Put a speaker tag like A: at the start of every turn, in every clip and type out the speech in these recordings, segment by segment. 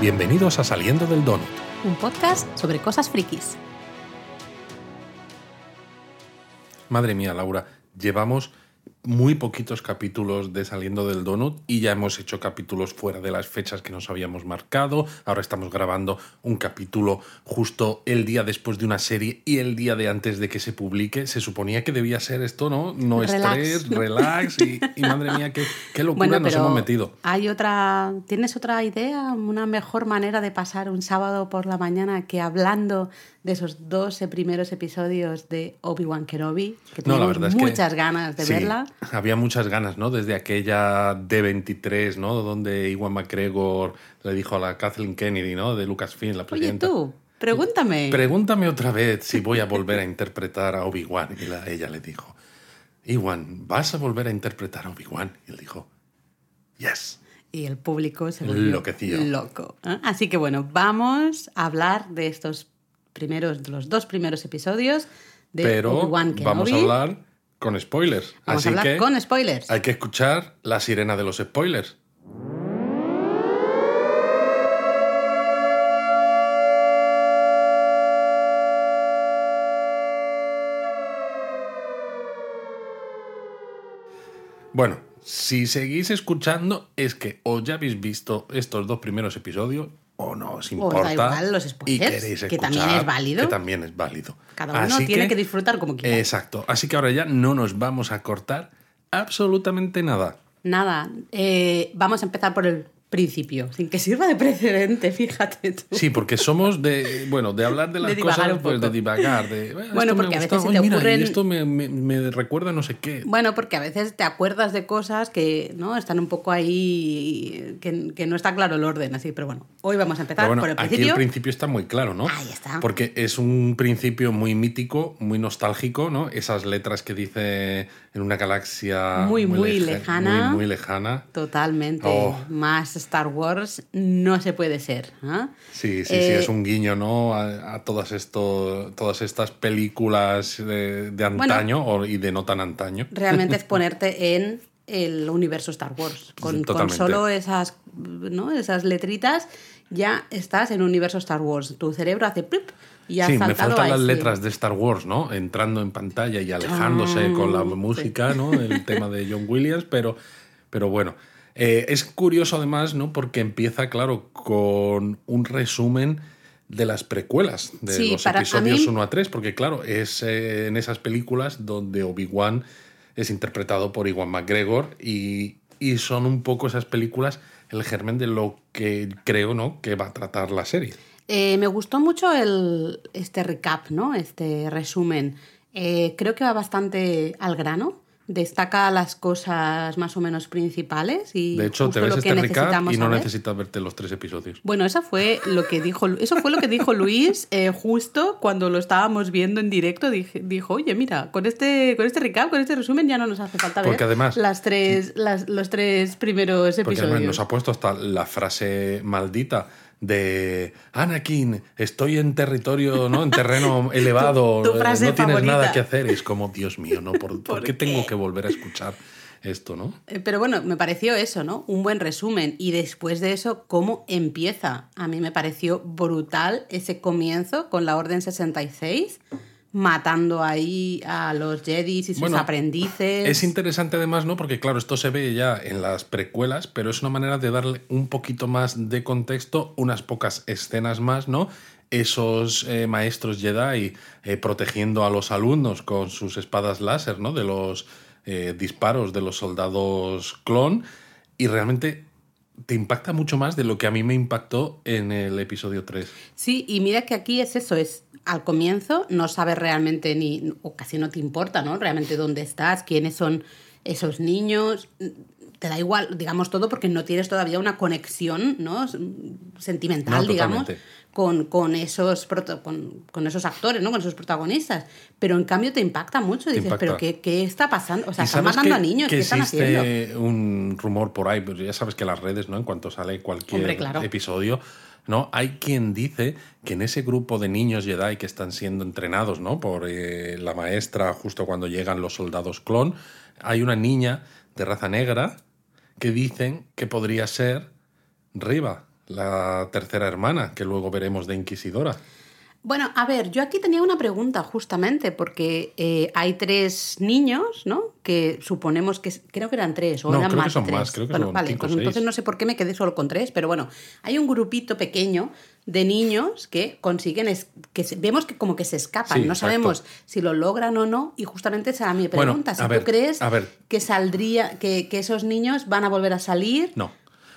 A: Bienvenidos a Saliendo del Donut.
B: Un podcast sobre cosas frikis.
A: Madre mía, Laura, llevamos muy poquitos capítulos de Saliendo del Donut y ya hemos hecho capítulos fuera de las fechas que nos habíamos marcado. Ahora estamos grabando un capítulo justo el día después de una serie y el día de antes de que se publique. Se suponía que debía ser esto, ¿no? No
B: Relax,
A: estrés, relax y, y madre mía, qué, qué locura
B: Bueno,
A: nos hemos metido.
B: hay otra, ¿tienes otra idea? Una mejor manera de pasar un sábado por la mañana que hablando de esos 12 primeros episodios de Obi-Wan Kenobi, que
A: No, la
B: tenemos
A: verdad es que
B: muchas ganas de
A: sí,
B: verla.
A: Había muchas ganas, ¿no? Desde aquella D23, ¿no? Donde Iwan McGregor le dijo a la Kathleen Kennedy, ¿no? De Lucasfilm, la
B: Oye,
A: presidenta.
B: tú, pregúntame.
A: Pregúntame otra vez si voy a volver a interpretar a Obi-Wan. Y la- ella le dijo, Iwan, ¿vas a volver a interpretar a Obi-Wan? Y él dijo, yes.
B: y el público se volvió loco. ¿eh? Así que bueno, vamos a hablar de estos primeros, los dos primeros episodios de
A: Pero
B: Obi-Wan Kenobi.
A: vamos a hablar con spoilers.
B: Vamos
A: Así
B: a hablar
A: que
B: con spoilers.
A: hay que escuchar la sirena de los spoilers. Bueno, si seguís escuchando es que o ya habéis visto estos dos primeros episodios o no os
B: da
A: importa
B: igual los
A: y queréis
B: que
A: escuchar,
B: también es válido.
A: que también es válido.
B: Cada uno
A: Así
B: tiene que disfrutar como quiera.
A: Exacto. Así que ahora ya no nos vamos a cortar absolutamente nada.
B: Nada, eh, vamos a empezar por el principio, sin que sirva de precedente, fíjate tú.
A: Sí, porque somos de, bueno, de hablar de las
B: De
A: cosas, pues de divagar. De, "Ah,
B: Bueno,
A: me
B: porque a veces se
A: ay,
B: te
A: mira, y
B: ocurren-
A: esto me, me- me recuerda no sé qué.
B: Bueno, porque a veces te acuerdas de cosas que no están un poco ahí, que, que no está claro el orden, así. Pero bueno, hoy vamos a empezar
A: bueno,
B: por el
A: aquí
B: principio.
A: el principio está muy claro, ¿no?
B: Ahí está.
A: Porque es un principio muy mítico, muy nostálgico, ¿no? Esas letras que dice en una galaxia
B: Muy, muy
A: leja-
B: lejana.
A: Muy, muy lejana.
B: Totalmente.
A: Oh.
B: Más Star Wars no se puede ser. ¿ah?
A: Sí, sí, sí,
B: Eh,
A: es un guiño, ¿no? A, a todas, esto, todas estas películas de, de antaño o- y de no tan antaño.
B: Realmente es ponerte en el universo Star Wars. Con, con solo esas, ¿no? esas letritas ya estás en un universo Star Wars. Tu cerebro hace plip y has
A: Sí, me faltan las letras de Star Wars, ¿no? Entrando en pantalla y alejándose con la música, ¿no? El tema de John Williams, pero, pero bueno. Eh, es curioso además, ¿no? Porque empieza, claro, con un resumen de las precuelas de
B: Sí,
A: los episodios
B: mí-
A: 1 a 3, porque claro, es eh, en esas películas donde Obi-Wan es interpretado por Iwan McGregor y, y son un poco esas películas el germen de lo que creo, ¿no? Que va a tratar la serie.
B: Eh, me gustó mucho el, este recap, ¿no? Este resumen. Eh, creo que va bastante al grano. Destaca las cosas más o menos principales y
A: De hecho, te ves este
B: necesitamos
A: y no necesitas verte los tres episodios.
B: Bueno, eso fue lo que dijo, eso fue lo que dijo Luis eh, justo cuando lo estábamos viendo en directo. Dije- dijo, oye, mira, con este, con este recap, con este resumen ya no nos hace falta ver
A: Porque además-
B: las tres, las- los tres primeros
A: Porque
B: episodios.
A: además nos ha puesto hasta la frase maldita de Anakin, estoy en territorio, ¿no? En terreno elevado,
B: tu frase
A: no tienes
B: favorita.
A: nada que hacer. Es como, Dios mío, ¿no? ¿Por, ¿por
B: ¿Por
A: qué
B: qué?
A: tengo que volver a escuchar esto, no?
B: Eh, Pero bueno, me pareció eso, ¿no? Un buen resumen. Y después de eso, ¿cómo empieza? A mí me pareció brutal ese comienzo con la Orden 66, matando ahí a los Jedis y sus
A: Bueno,
B: aprendices.
A: Es interesante además, ¿no? Porque claro, esto se ve ya en las precuelas, pero es una manera de darle un poquito más de contexto, unas pocas escenas más, ¿no? Esos eh, maestros Jedi eh, protegiendo a los alumnos con sus espadas láser, ¿no? De los eh, disparos de los soldados clon. Y realmente te impacta mucho más de lo que a mí me impactó en el episodio 3.
B: Sí, y mira que aquí es eso, es al comienzo no sabes realmente ni, o casi no te importa, ¿no? Realmente dónde estás, quiénes son esos niños, te da igual, digamos todo, porque no tienes todavía una conexión, ¿no? Sentimental,
A: No,
B: digamos, con, con, esos proto- con, con esos actores, ¿no? Con esos protagonistas. Pero en cambio te impacta mucho, dices,
A: impacta.
B: ¿pero qué, qué está pasando? O sea,
A: ¿Y
B: están matando
A: que-
B: a niños,
A: que
B: ¿qué están haciendo?
A: un rumor por ahí, pero ya sabes que las redes, ¿no? En cuanto sale cualquier
B: Hombre, claro.
A: episodio, ¿no? Hay quien dice que en ese grupo de niños Jedi que están siendo entrenados, ¿no? Por eh, la maestra justo cuando llegan los soldados clon, hay una niña de raza negra que dicen que podría ser Riva, la tercera hermana, que luego veremos de Inquisidora.
B: Bueno, a ver, yo aquí tenía una pregunta justamente, porque eh, hay tres niños, ¿no? Que suponemos que creo que eran tres, o
A: No,
B: eran
A: creo que
B: más
A: son
B: de tres.
A: más, creo que
B: bueno,
A: son
B: vale,
A: cinco
B: pues entonces no sé por qué me quedé solo con tres, pero bueno, hay un grupito pequeño de niños que consiguen, es- que vemos que como que se escapan,
A: Sí,
B: no
A: exacto.
B: sabemos si lo logran o no, y justamente esa era mi
A: Bueno,
B: pregunta, si tú
A: ver,
B: crees
A: a ver.
B: que saldría, que, que esos niños van a volver a salir,
A: No.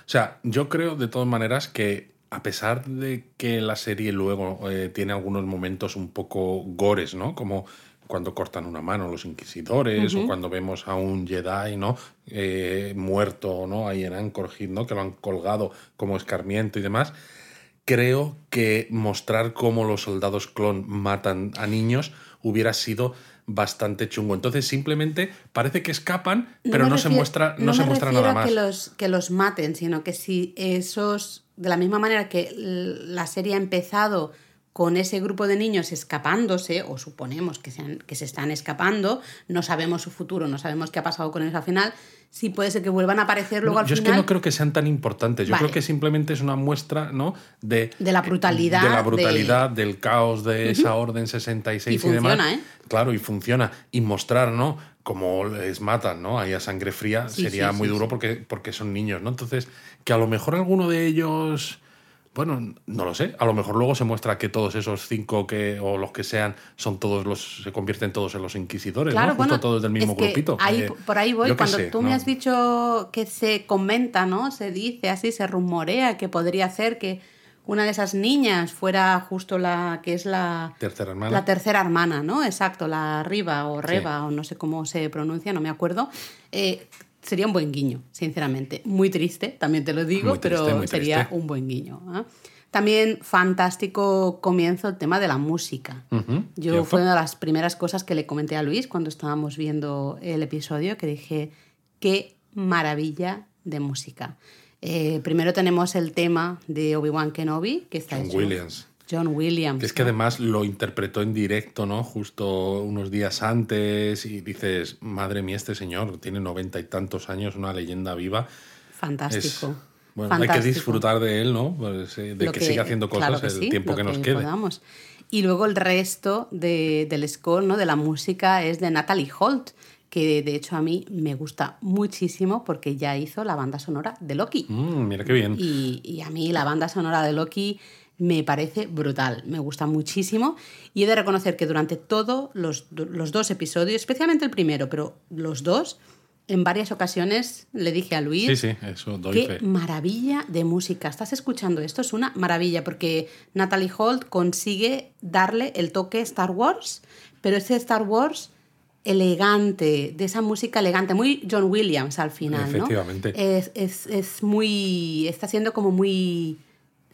A: O sea, yo creo de todas maneras que a pesar de que la serie luego eh, tiene algunos momentos un poco gores, ¿no? Como cuando cortan una mano los inquisidores o cuando vemos a un Jedi, ¿no? Eh, muerto, ¿no? Ahí en Anchorage, ¿no? Que lo han colgado como escarmiento y demás. Creo que mostrar cómo los soldados clon matan a niños hubiera sido bastante chungo. Entonces simplemente parece que escapan, pero no se muestra, no se
B: me
A: muestra nada más.
B: Que los, que los maten, sino que si esos, de la misma manera que la serie ha empezado con ese grupo de niños escapándose, o suponemos que se, han- que se están escapando, no sabemos su futuro, no sabemos qué ha pasado con ellos al final, sí puede ser que vuelvan a aparecer luego
A: No,
B: al
A: yo
B: final.
A: es que no creo que sean tan importantes. Yo
B: Vale.
A: creo que simplemente es una muestra, ¿no? De,
B: De la brutalidad
A: De la
B: de-
A: brutalidad, del caos de esa Orden 66
B: Y
A: y, demás.
B: funciona, ¿eh?
A: Claro, y funciona. Y mostrar, ¿no? Cómo les matan, ¿no? Ahí a sangre fría
B: Sí,
A: sería
B: sí,
A: muy
B: sí,
A: duro. Porque, porque son niños, ¿no? Entonces, que a lo mejor alguno de ellos. Bueno, no lo sé. A lo mejor luego se muestra que todos esos cinco que, o los que sean, son todos los. se convierten todos en los inquisidores,
B: Claro,
A: ¿no? Justo todos del mismo
B: es que
A: grupito.
B: ahí-
A: Eh,
B: por ahí voy. Cuando
A: sé,
B: tú me has dicho que se comenta, ¿no? Se dice así, se rumorea que podría ser que una de esas niñas fuera justo la que es la
A: Tercera hermana.
B: La tercera hermana, ¿no? Exacto, la Riva o Reba o no sé cómo se pronuncia, no me acuerdo. Eh, sería un buen guiño, sinceramente. Muy triste, también te lo digo,
A: triste,
B: pero sería un buen guiño. ¿ah? También fantástico comienzo el tema de la música. Yo
A: cierto.
B: fue una de las primeras cosas que le comenté a Luis cuando estábamos viendo el episodio, que dije, qué maravilla de música. Eh, primero tenemos el tema de Obi-Wan Kenobi, que está
A: John
B: hecho-
A: Williams.
B: John Williams.
A: Es que además lo interpretó en directo, ¿no? Justo unos días antes y dices, madre mía, este señor tiene noventa y tantos años, una leyenda viva. Es,
B: Fantástico.
A: bueno, hay que disfrutar de él, ¿no? Pues, eh, de que, siga haciendo cosas
B: claro que
A: el
B: sí,
A: tiempo que nos quede.
B: podamos. Y luego el resto de- del score, ¿no? de la música, es de Natalie Holt, que de hecho a mí me gusta muchísimo porque ya hizo la banda sonora de Loki.
A: Mm, mira qué bien.
B: Y, y a mí la banda sonora de Loki me parece brutal, me gusta muchísimo. Y he de reconocer que durante todos los, los dos episodios, especialmente el primero, pero los dos, en varias ocasiones le dije a Luis...
A: Sí, sí, eso doy
B: Qué
A: fe.
B: maravilla de música. ¿Estás escuchando esto? Es una maravilla porque Natalie Holt consigue darle el toque Star Wars, pero ese Star Wars elegante, de esa música elegante, muy John Williams al final, ¿no?
A: Efectivamente.
B: Es, es, es muy. Está siendo como muy.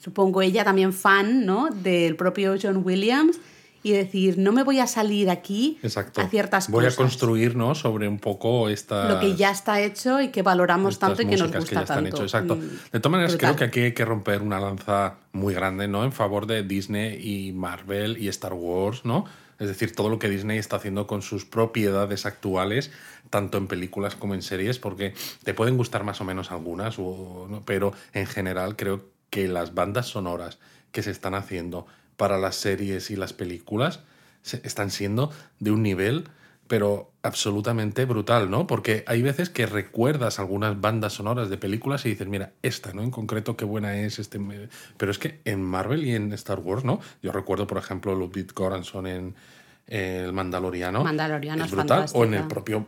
B: Supongo ella también fan, ¿no? Del propio John Williams y decir, no me voy a salir aquí
A: Exacto.
B: a ciertas
A: Voy
B: cosas.
A: a construir, ¿no? Sobre un poco esta.
B: Lo que ya está hecho y que valoramos tanto y que nos gusta
A: ya están
B: tanto.
A: hechas, Exacto.
B: Mm,
A: De todas maneras, creo que aquí hay que romper una lanza muy grande, ¿no? En favor de Disney y Marvel y Star Wars, ¿no? Es decir, todo lo que Disney está haciendo con sus propiedades actuales, tanto en películas como en series, porque te pueden gustar más o menos algunas, o- ¿no? pero en general creo que las bandas sonoras que se están haciendo para las series y las películas se- están siendo de un nivel pero absolutamente brutal, ¿no? Porque hay veces que recuerdas algunas bandas sonoras de películas y dices, mira, esta, ¿no? En concreto, qué buena es este. me-". Pero es que en Marvel y en Star Wars, ¿no? Yo recuerdo, por ejemplo, Ludwig Göransson en El Mandaloriano.
B: Mandaloriano
A: es
B: es
A: brutal. O en el propio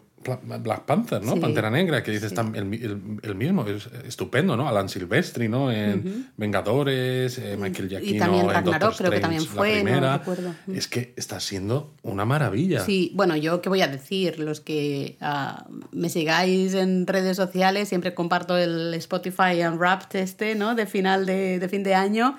A: Black Panther, ¿no?
B: Sí.
A: Pantera Negra, que dices
B: Sí.
A: el, mi- el- el mismo, es estupendo, ¿no? Alan Silvestri, ¿no? En Vengadores, eh, Michael Giacchino
B: también
A: en
B: Ragnarok,
A: Doctor
B: creo que
A: Strange,
B: también
A: la
B: fue, no
A: primera.
B: recuerdo.
A: Es que está siendo una maravilla.
B: Sí, bueno, yo qué voy a decir, los que ah, me sigáis en redes sociales, siempre comparto el Spotify Unwrapped este, ¿no? De final de, de fin de año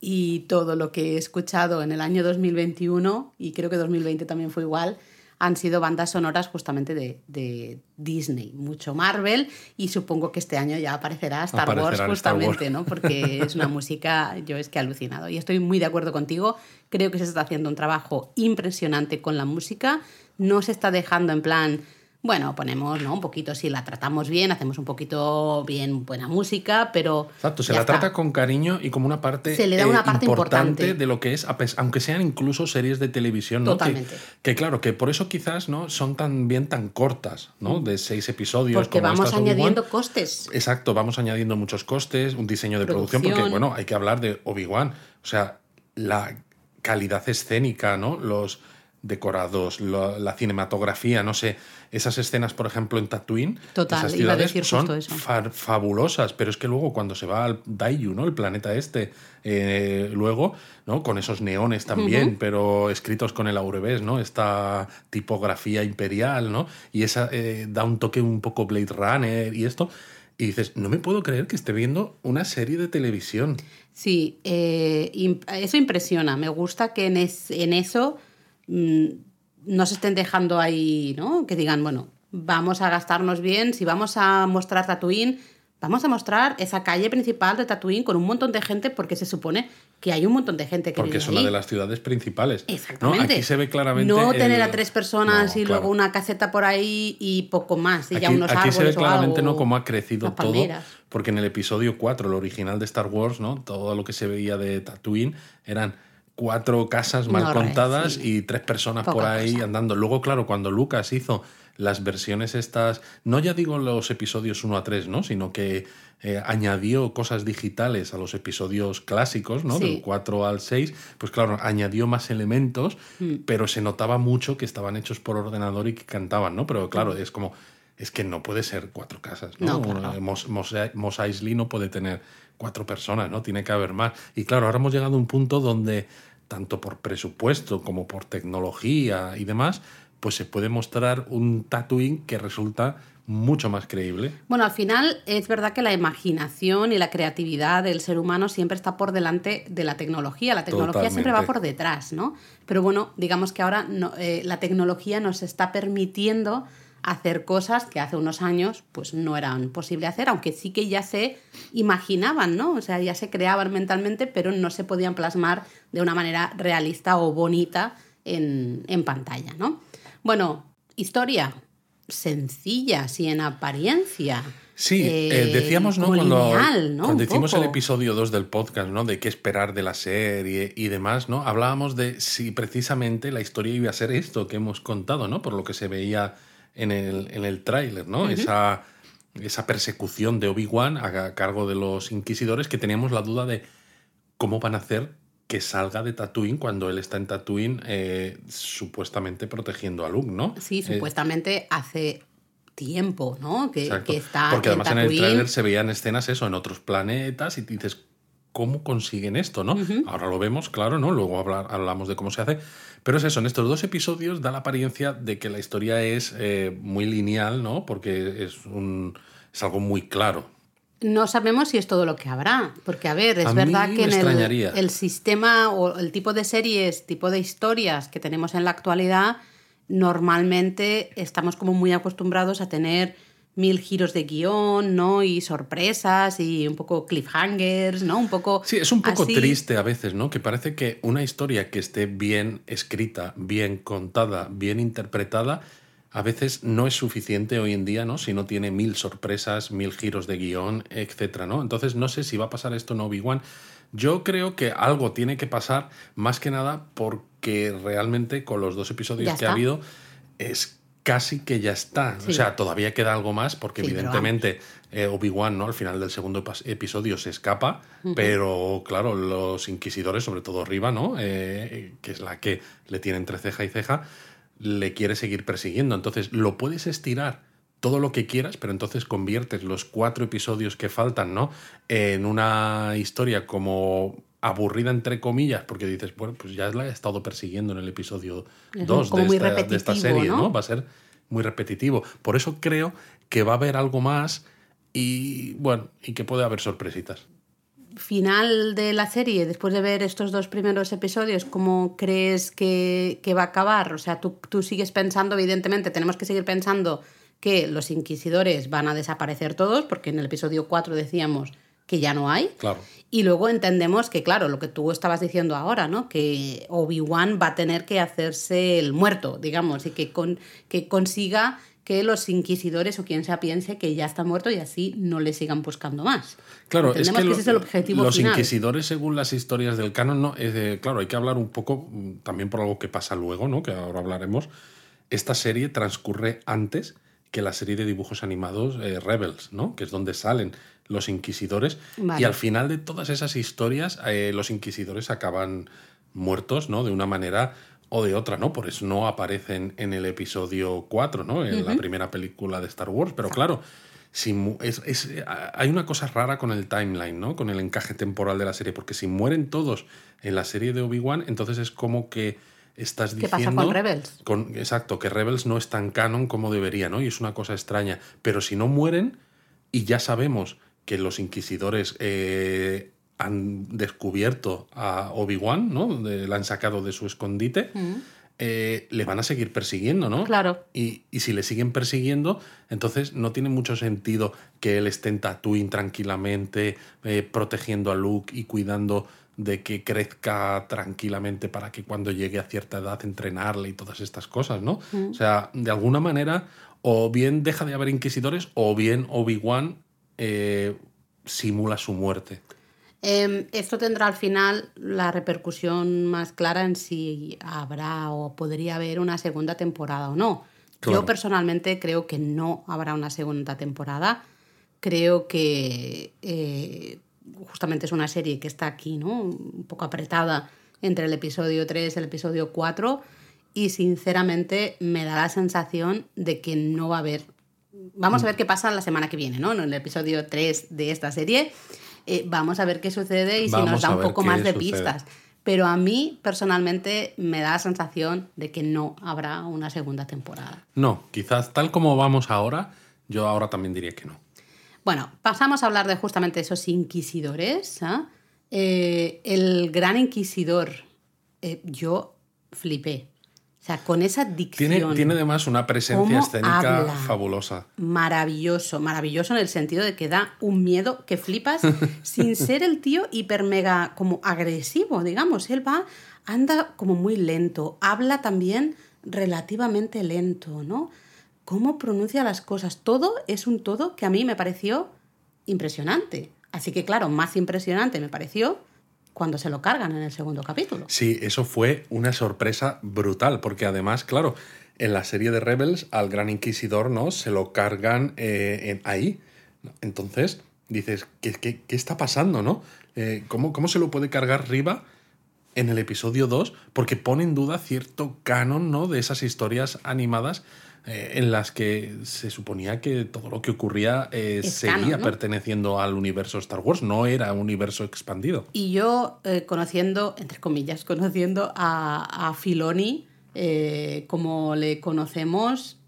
B: y todo lo que he escuchado en el año 2021 y creo que 2020 también fue igual, han sido bandas sonoras justamente de, de Disney, mucho Marvel y supongo que este año ya aparecerá Star
A: Aparecerá
B: Wars
A: en Star Wars.
B: justamente, ¿no? Porque es una música, yo es que he alucinado. Y estoy muy de acuerdo contigo. Creo que se está haciendo un trabajo impresionante con la música. No se está dejando en plan bueno, ponemos, ¿no? Un poquito, si la tratamos bien, hacemos un poquito bien buena música, pero.
A: Exacto, se la trata con cariño y como una parte,
B: se le da una
A: eh,
B: parte
A: importante, de lo que es, aunque sean incluso series de televisión, ¿no?
B: Totalmente.
A: Que, claro, que por eso quizás no son tan bien tan cortas, ¿no? De seis episodios.
B: Porque vamos añadiendo costes.
A: Exacto, vamos añadiendo muchos costes, un diseño de producción, porque bueno, hay que hablar de Obi-Wan. O sea, la calidad escénica, ¿no? Los decorados, la cinematografía, no sé, esas escenas, por ejemplo, en Tatooine,
B: Total,
A: esas ciudades son fabulosas, pero es que luego cuando se va al Daiyu, ¿no? El planeta este, eh, luego, ¿no? Con esos neones también, pero escritos con el aurebés, ¿no? Esta tipografía imperial, ¿no? Y esa eh, da un toque un poco Blade Runner y esto. Y dices, no me puedo creer que esté viendo una serie de televisión.
B: Sí, eh, eso impresiona. Me gusta que en, en eso no se estén dejando ahí, ¿no? Que digan, bueno, vamos a gastarnos bien, si vamos a mostrar Tatooine, vamos a mostrar esa calle principal de Tatooine con un montón de gente porque se supone que hay un montón de gente que
A: Porque es una de las ciudades principales.
B: Exactamente.
A: Aquí se ve claramente.
B: No tener a tres personas y luego una caseta por ahí y poco más. Y
A: aquí,
B: ya unos
A: aquí se ve claramente
B: no
A: cómo ha crecido todo. Porque en el episodio 4, el original de Star Wars, ¿no? Todo lo que se veía de Tatooine eran cuatro casas mal contadas y tres personas por ahí andando. Luego, claro, cuando Lucas hizo las versiones estas, no ya digo los episodios 1 a 3, ¿no? Sino que eh, añadió cosas digitales a los episodios clásicos, ¿no? Del 4 al 6, pues claro, añadió más elementos, mm. pero se notaba mucho que estaban hechos por ordenador y que cantaban, ¿no? Pero claro, mm. es como, es que no puede ser cuatro casas, ¿no? no Mos, Mos Eisley no puede tener cuatro personas, ¿no? Tiene que haber más. Y claro, ahora hemos llegado a un punto donde tanto por presupuesto como por tecnología y demás, pues se puede mostrar un Tatooine que resulta mucho más creíble.
B: Bueno, al final es verdad que la imaginación y la creatividad del ser humano siempre está por delante de la tecnología. La tecnología siempre va por detrás, ¿no? Pero bueno, digamos que ahora eh, la tecnología nos está permitiendo hacer cosas que hace unos años pues no eran posible hacer, aunque sí que ya se imaginaban, ¿no? O sea, ya se creaban mentalmente, pero no se podían plasmar de una manera realista o bonita en, pantalla, ¿no? Bueno, historia sencilla, sí en apariencia.
A: Sí, eh, eh, decíamos, ¿no? Cuando, cuando hicimos el episodio 2 del podcast, ¿no? De qué esperar de la serie y demás, ¿no? Hablábamos de si precisamente la historia iba a ser esto que hemos contado, ¿no? Por lo que se veía en el, en el tráiler, ¿no? esa, esa persecución de Obi-Wan a cargo de los inquisidores que teníamos la duda de cómo van a hacer que salga de Tatooine cuando él está en Tatooine eh, supuestamente protegiendo a Luke, ¿no?
B: Sí, eh, supuestamente hace tiempo, ¿no? Que, que está
A: Porque además en el tráiler se veían escenas eso en otros planetas y dices, ¿cómo consiguen esto, no? Ahora lo vemos, claro, ¿no? Luego hablamos de cómo se hace, pero es eso, en estos dos episodios da la apariencia de que la historia es eh, muy lineal, ¿no? Porque es, un, es algo muy claro.
B: No sabemos si es todo lo que habrá, porque a ver, es verdad que en el, el, sistema o el tipo de series, tipo de historias que tenemos en la actualidad, normalmente estamos como muy acostumbrados a tener mil giros de guion, ¿no? Y sorpresas y un poco cliffhangers, ¿no? Un poco.
A: Sí, es un poco triste a veces, ¿no? Que parece que una historia que esté bien escrita, bien contada, bien interpretada, a veces no es suficiente hoy en día, ¿no? Si no tiene mil sorpresas, mil giros de guion, etcétera, ¿no? Entonces no sé si va a pasar esto en Obi-Wan. Yo creo que algo tiene que pasar, más que nada porque realmente con los dos episodios que ha habido es casi que ya está. O sea, todavía queda algo más porque evidentemente eh, Obi-Wan ¿no? al final del segundo episodio se escapa, pero claro, los inquisidores, sobre todo Riva, ¿no? Eh, que es la que le tiene entre ceja y ceja, le quiere seguir persiguiendo. Entonces, lo puedes estirar todo lo que quieras, pero entonces conviertes los cuatro episodios que faltan, ¿no? En una historia como aburrida entre comillas, porque dices, bueno, pues ya la he estado persiguiendo en el episodio 2 de, esta, serie, ¿no? Va a ser muy repetitivo. Por eso creo que va a haber algo más y bueno, y que puede haber sorpresitas.
B: Final de la serie, después de ver estos dos primeros episodios, ¿cómo crees que, va a acabar? O sea, tú, tú sigues pensando, evidentemente, tenemos que seguir pensando que los inquisidores van a desaparecer todos, porque en el episodio 4 decíamos que ya no hay.
A: Claro.
B: Y luego entendemos que, claro, lo que tú estabas diciendo ahora, ¿no? Que Obi-Wan va a tener que hacerse el muerto, digamos, y que, con, que consiga que los inquisidores o quien sea piense que ya está muerto y así no le sigan buscando más.
A: Claro, es que, lo-
B: ese es el objetivo
A: los
B: final.
A: inquisidores, según las historias del canon, no, es de- claro, hay que hablar un poco mm, también por algo que pasa luego, ¿no? que ahora hablaremos. Esta serie transcurre antes que la serie de dibujos animados eh, Rebels, ¿no? que es donde salen los inquisidores.
B: Vale.
A: Y al final de todas esas historias, eh, los inquisidores acaban muertos ¿no? de una manera o de otra, ¿no? Por eso no aparecen en el episodio 4, ¿no? En la primera película de Star Wars. Pero claro, si es- es- hay una cosa rara con el timeline, ¿no? Con el encaje temporal de la serie. Porque si mueren todos en la serie de Obi-Wan, entonces es como que estás
B: ¿Qué
A: diciendo...
B: pasa con Rebels?
A: con- exacto, que Rebels no es tan canon como debería, ¿no? Y es una cosa extraña. Pero si no mueren, y ya sabemos que los inquisidores eh, han descubierto a Obi-Wan, ¿no? De- la han sacado de su escondite, eh, le van a seguir persiguiendo, ¿no?
B: Claro.
A: Y, y si le siguen persiguiendo, entonces no tiene mucho sentido que él esté en Tatooine tranquilamente, eh, protegiendo a Luke y cuidando de que crezca tranquilamente para que cuando llegue a cierta edad entrenarle y todas estas cosas, ¿no? O sea, de alguna manera, o bien deja de haber inquisidores, o bien Obi-Wan eh, simula su muerte.
B: Em, esto tendrá al final la repercusión más clara en si habrá o podría haber una segunda temporada o no.
A: Claro.
B: Yo personalmente creo que no habrá una segunda temporada. Creo que eh, justamente es una serie que está aquí, ¿no? Un poco apretada entre el episodio 3 y el episodio 4 y sinceramente me da la sensación de que no va a haber Vamos a ver qué pasa la semana que viene, ¿no? En el episodio 3 de esta serie. Eh, vamos a ver qué sucede y si
A: Vamos
B: nos da un poco más de
A: sucede.
B: pistas. Pero a mí, personalmente, me da la sensación de que no habrá una segunda temporada.
A: No, quizás tal como vamos ahora, yo ahora también diría que no.
B: Bueno, pasamos a hablar de justamente esos inquisidores. ¿ah? Eh, el gran inquisidor, eh, yo flipé. O sea, con esa dicción.
A: Tiene, tiene además una presencia
B: ¿Cómo
A: escénica
B: habla?
A: fabulosa.
B: maravilloso, maravilloso en el sentido de que da un miedo que flipas sin ser el tío hiper mega como agresivo, digamos. Él va, anda como muy lento, habla también relativamente lento, ¿no? Cómo pronuncia las cosas, todo es un todo que a mí me pareció impresionante. Así que claro, más impresionante me pareció cuando se lo cargan en el segundo capítulo.
A: Sí, eso fue una sorpresa brutal, porque además, claro, en la serie de Rebels al Gran Inquisidor, ¿no? Se lo cargan eh, ahí. Entonces, dices, ¿qué, qué, qué está pasando, no? Eh, ¿cómo, ¿Cómo se lo puede cargar Riva en el episodio 2? Porque pone en duda cierto canon, ¿no? De esas historias animadas eh, en las que se suponía que todo lo que ocurría eh, seguía perteneciendo al universo Star Wars, no era un universo expandido.
B: Y yo, eh, conociendo, entre comillas, conociendo a, a Filoni, como le conocemos,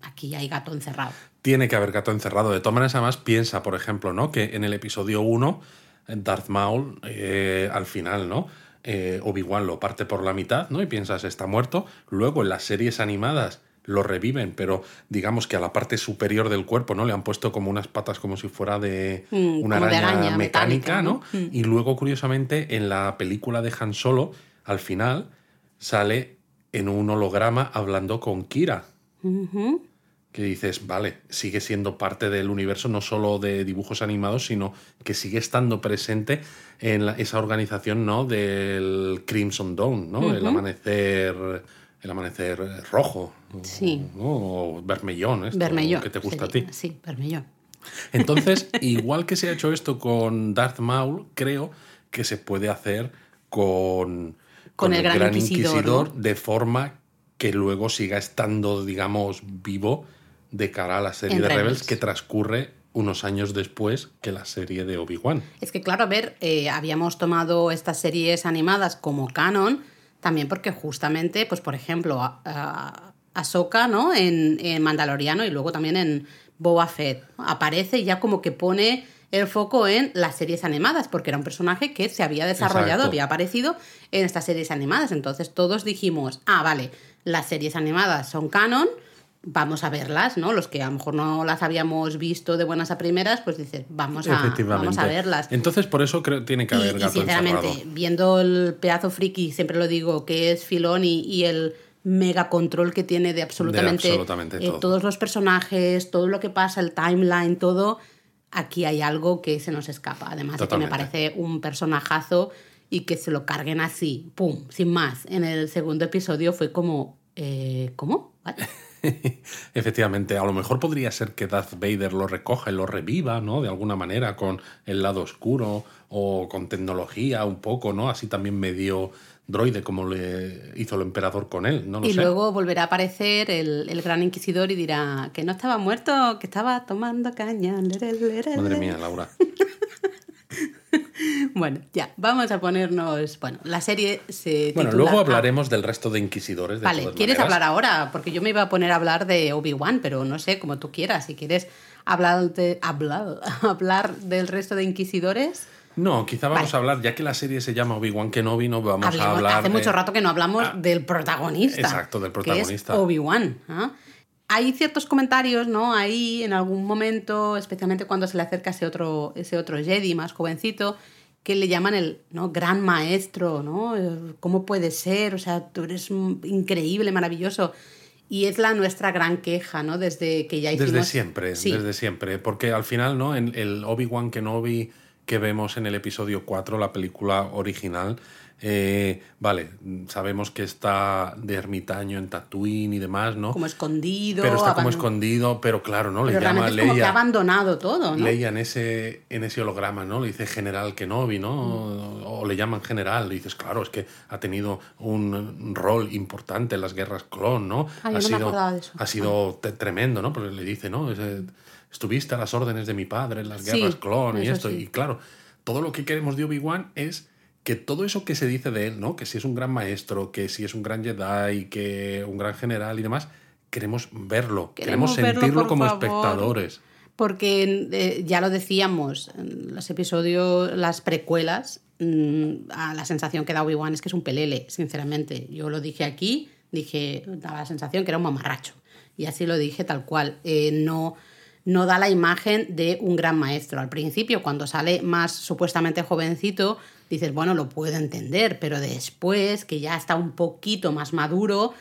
B: aquí hay gato encerrado.
A: tiene que haber gato encerrado. De todas maneras, además, piensa, por ejemplo, ¿no? Que en el episodio 1, Darth Maul, al final, ¿no? Obi-Wan lo parte por la mitad, ¿no? Y piensas, está muerto. Luego, en las series animadas, lo reviven, pero digamos que a la parte superior del cuerpo, ¿no? Le han puesto como unas patas como si fuera de
B: Mm,
A: una
B: de
A: araña, mecánica,
B: metálica,
A: ¿no?
B: Mm.
A: Y luego, curiosamente, en la película de Han Solo, al final, sale en un holograma hablando con Kira que dices, vale, sigue siendo parte del universo no solo de dibujos animados, sino que sigue estando presente en la- esa organización ¿no? del Crimson Dawn, ¿no? El amanecer. El amanecer rojo.
B: Sí.
A: ¿no? O vermellón, esto,
B: Bermellón.
A: que te gusta a ti.
B: Sí, Bermellón.
A: Entonces, igual que se ha hecho esto con Darth Maul, creo que se puede hacer con,
B: Con el Gran Inquisidor, ¿no?
A: de forma que luego siga estando, digamos, vivo de cara a la serie
B: En
A: de Rebels
B: Rebels.
A: que transcurre unos años después que la serie de Obi-Wan.
B: Es que, claro, a ver, eh, habíamos tomado estas series animadas como canon, también porque justamente, pues por ejemplo, a, a- Ahsoka, ¿no? En, en Mandaloriano y luego también en Boba Fett. Aparece y ya como que pone el foco en las series animadas, porque era un personaje que se había desarrollado,
A: Exacto.
B: había aparecido en estas series animadas. Entonces todos dijimos, ah, vale, las series animadas son canon, vamos a verlas, ¿no? Los que a lo mejor no las habíamos visto de buenas a primeras, pues dices, vamos a, vamos a verlas.
A: Entonces, por eso creo que tiene que
B: Y,
A: haber
B: y
A: gato
B: sinceramente,
A: encerrado.
B: viendo el pedazo friki, siempre lo digo, que es Filoni y el mega control que tiene de absolutamente,
A: absolutamente
B: eh,
A: todo.
B: todos los personajes, todo lo que pasa, el timeline, todo. Aquí hay algo que se nos escapa. Además de que me parece un personajazo y que se lo carguen así, pum, sin más. En el segundo episodio fue como, eh, ¿cómo? ¿What?
A: Efectivamente, a lo mejor podría ser que Darth Vader lo recoja y lo reviva, ¿no? De alguna manera, con el lado oscuro o con tecnología un poco, ¿no? Así también medio droide como le hizo el emperador con él, no lo
B: y
A: sé.
B: luego volverá a aparecer el, el gran inquisidor y dirá que no estaba muerto, que estaba tomando caña.
A: Madre mía, Laura.
B: Bueno, ya, vamos a ponernos. Bueno, la serie se.
A: Bueno, luego
B: Ah,
A: hablaremos del resto de inquisidores. De
B: Vale,
A: todas
B: ¿quieres
A: maneras.
B: hablar ahora? Porque yo me iba a poner a hablar de Obi-Wan, pero no sé, como tú quieras. Si quieres hablar, de, hablar, hablar del resto de inquisidores,
A: No, quizá vamos
B: Vale.
A: a hablar, ya que la serie se llama Obi-Wan Kenobi, no vamos
B: hablemos-
A: a hablar.
B: hace mucho rato que no hablamos
A: ah,
B: del protagonista.
A: exacto, del protagonista.
B: Obi-Wan. Hay ciertos comentarios, ¿no? Ahí en algún momento, especialmente cuando se le acerca ese otro, ese otro Jedi más jovencito, que le llaman el ¿no? gran maestro, ¿no? Eh, ¿Cómo puede ser? O sea, tú eres increíble, maravilloso. Y es la nuestra gran queja, ¿no? Desde que ya hicimos...
A: Desde siempre,
B: Sí.
A: desde siempre. Porque al final, ¿no? En el Obi-Wan Kenobi que vemos en el episodio 4, la película original, eh, vale, sabemos que está de ermitaño en Tatooine y demás, ¿no?
B: Como escondido.
A: pero está como escondido, pero claro, ¿no?
B: Pero
A: Le llama
B: es como que ha
A: Leia.
B: abandonado todo, ¿no?
A: Leia en ese, en ese holograma, ¿no? Le dice General Kenobi, ¿no?
B: Mm.
A: O le llaman General. Le dices, claro, es que ha tenido un rol importante en las guerras clon, ¿no?
B: Yo
A: ha
B: no
A: sido,
B: acordaba de eso.
A: Ha sido tremendo, ¿no? Porque le dice, ¿no? Ese- estuviste a las órdenes de mi padre en las
B: Sí,
A: guerras clon y esto.
B: sí.
A: Y claro, todo lo que queremos de Obi-Wan es que todo eso que se dice de él, ¿no? Que si es un gran maestro, que si es un gran Jedi, que un gran general y demás, queremos verlo, queremos,
B: Queremos verlo,
A: sentirlo como
B: favor.
A: espectadores.
B: Porque eh, ya lo decíamos, en los episodios, las precuelas, mm, a la sensación que da Obi-Wan es que es un pelele, sinceramente. Yo lo dije aquí, dije, daba la sensación que era un mamarracho. Y así lo dije tal cual. Eh, no, no da la imagen de un gran maestro. Al principio, cuando sale más supuestamente jovencito, dices, bueno, lo puedo entender, pero después, que ya está un poquito más maduro,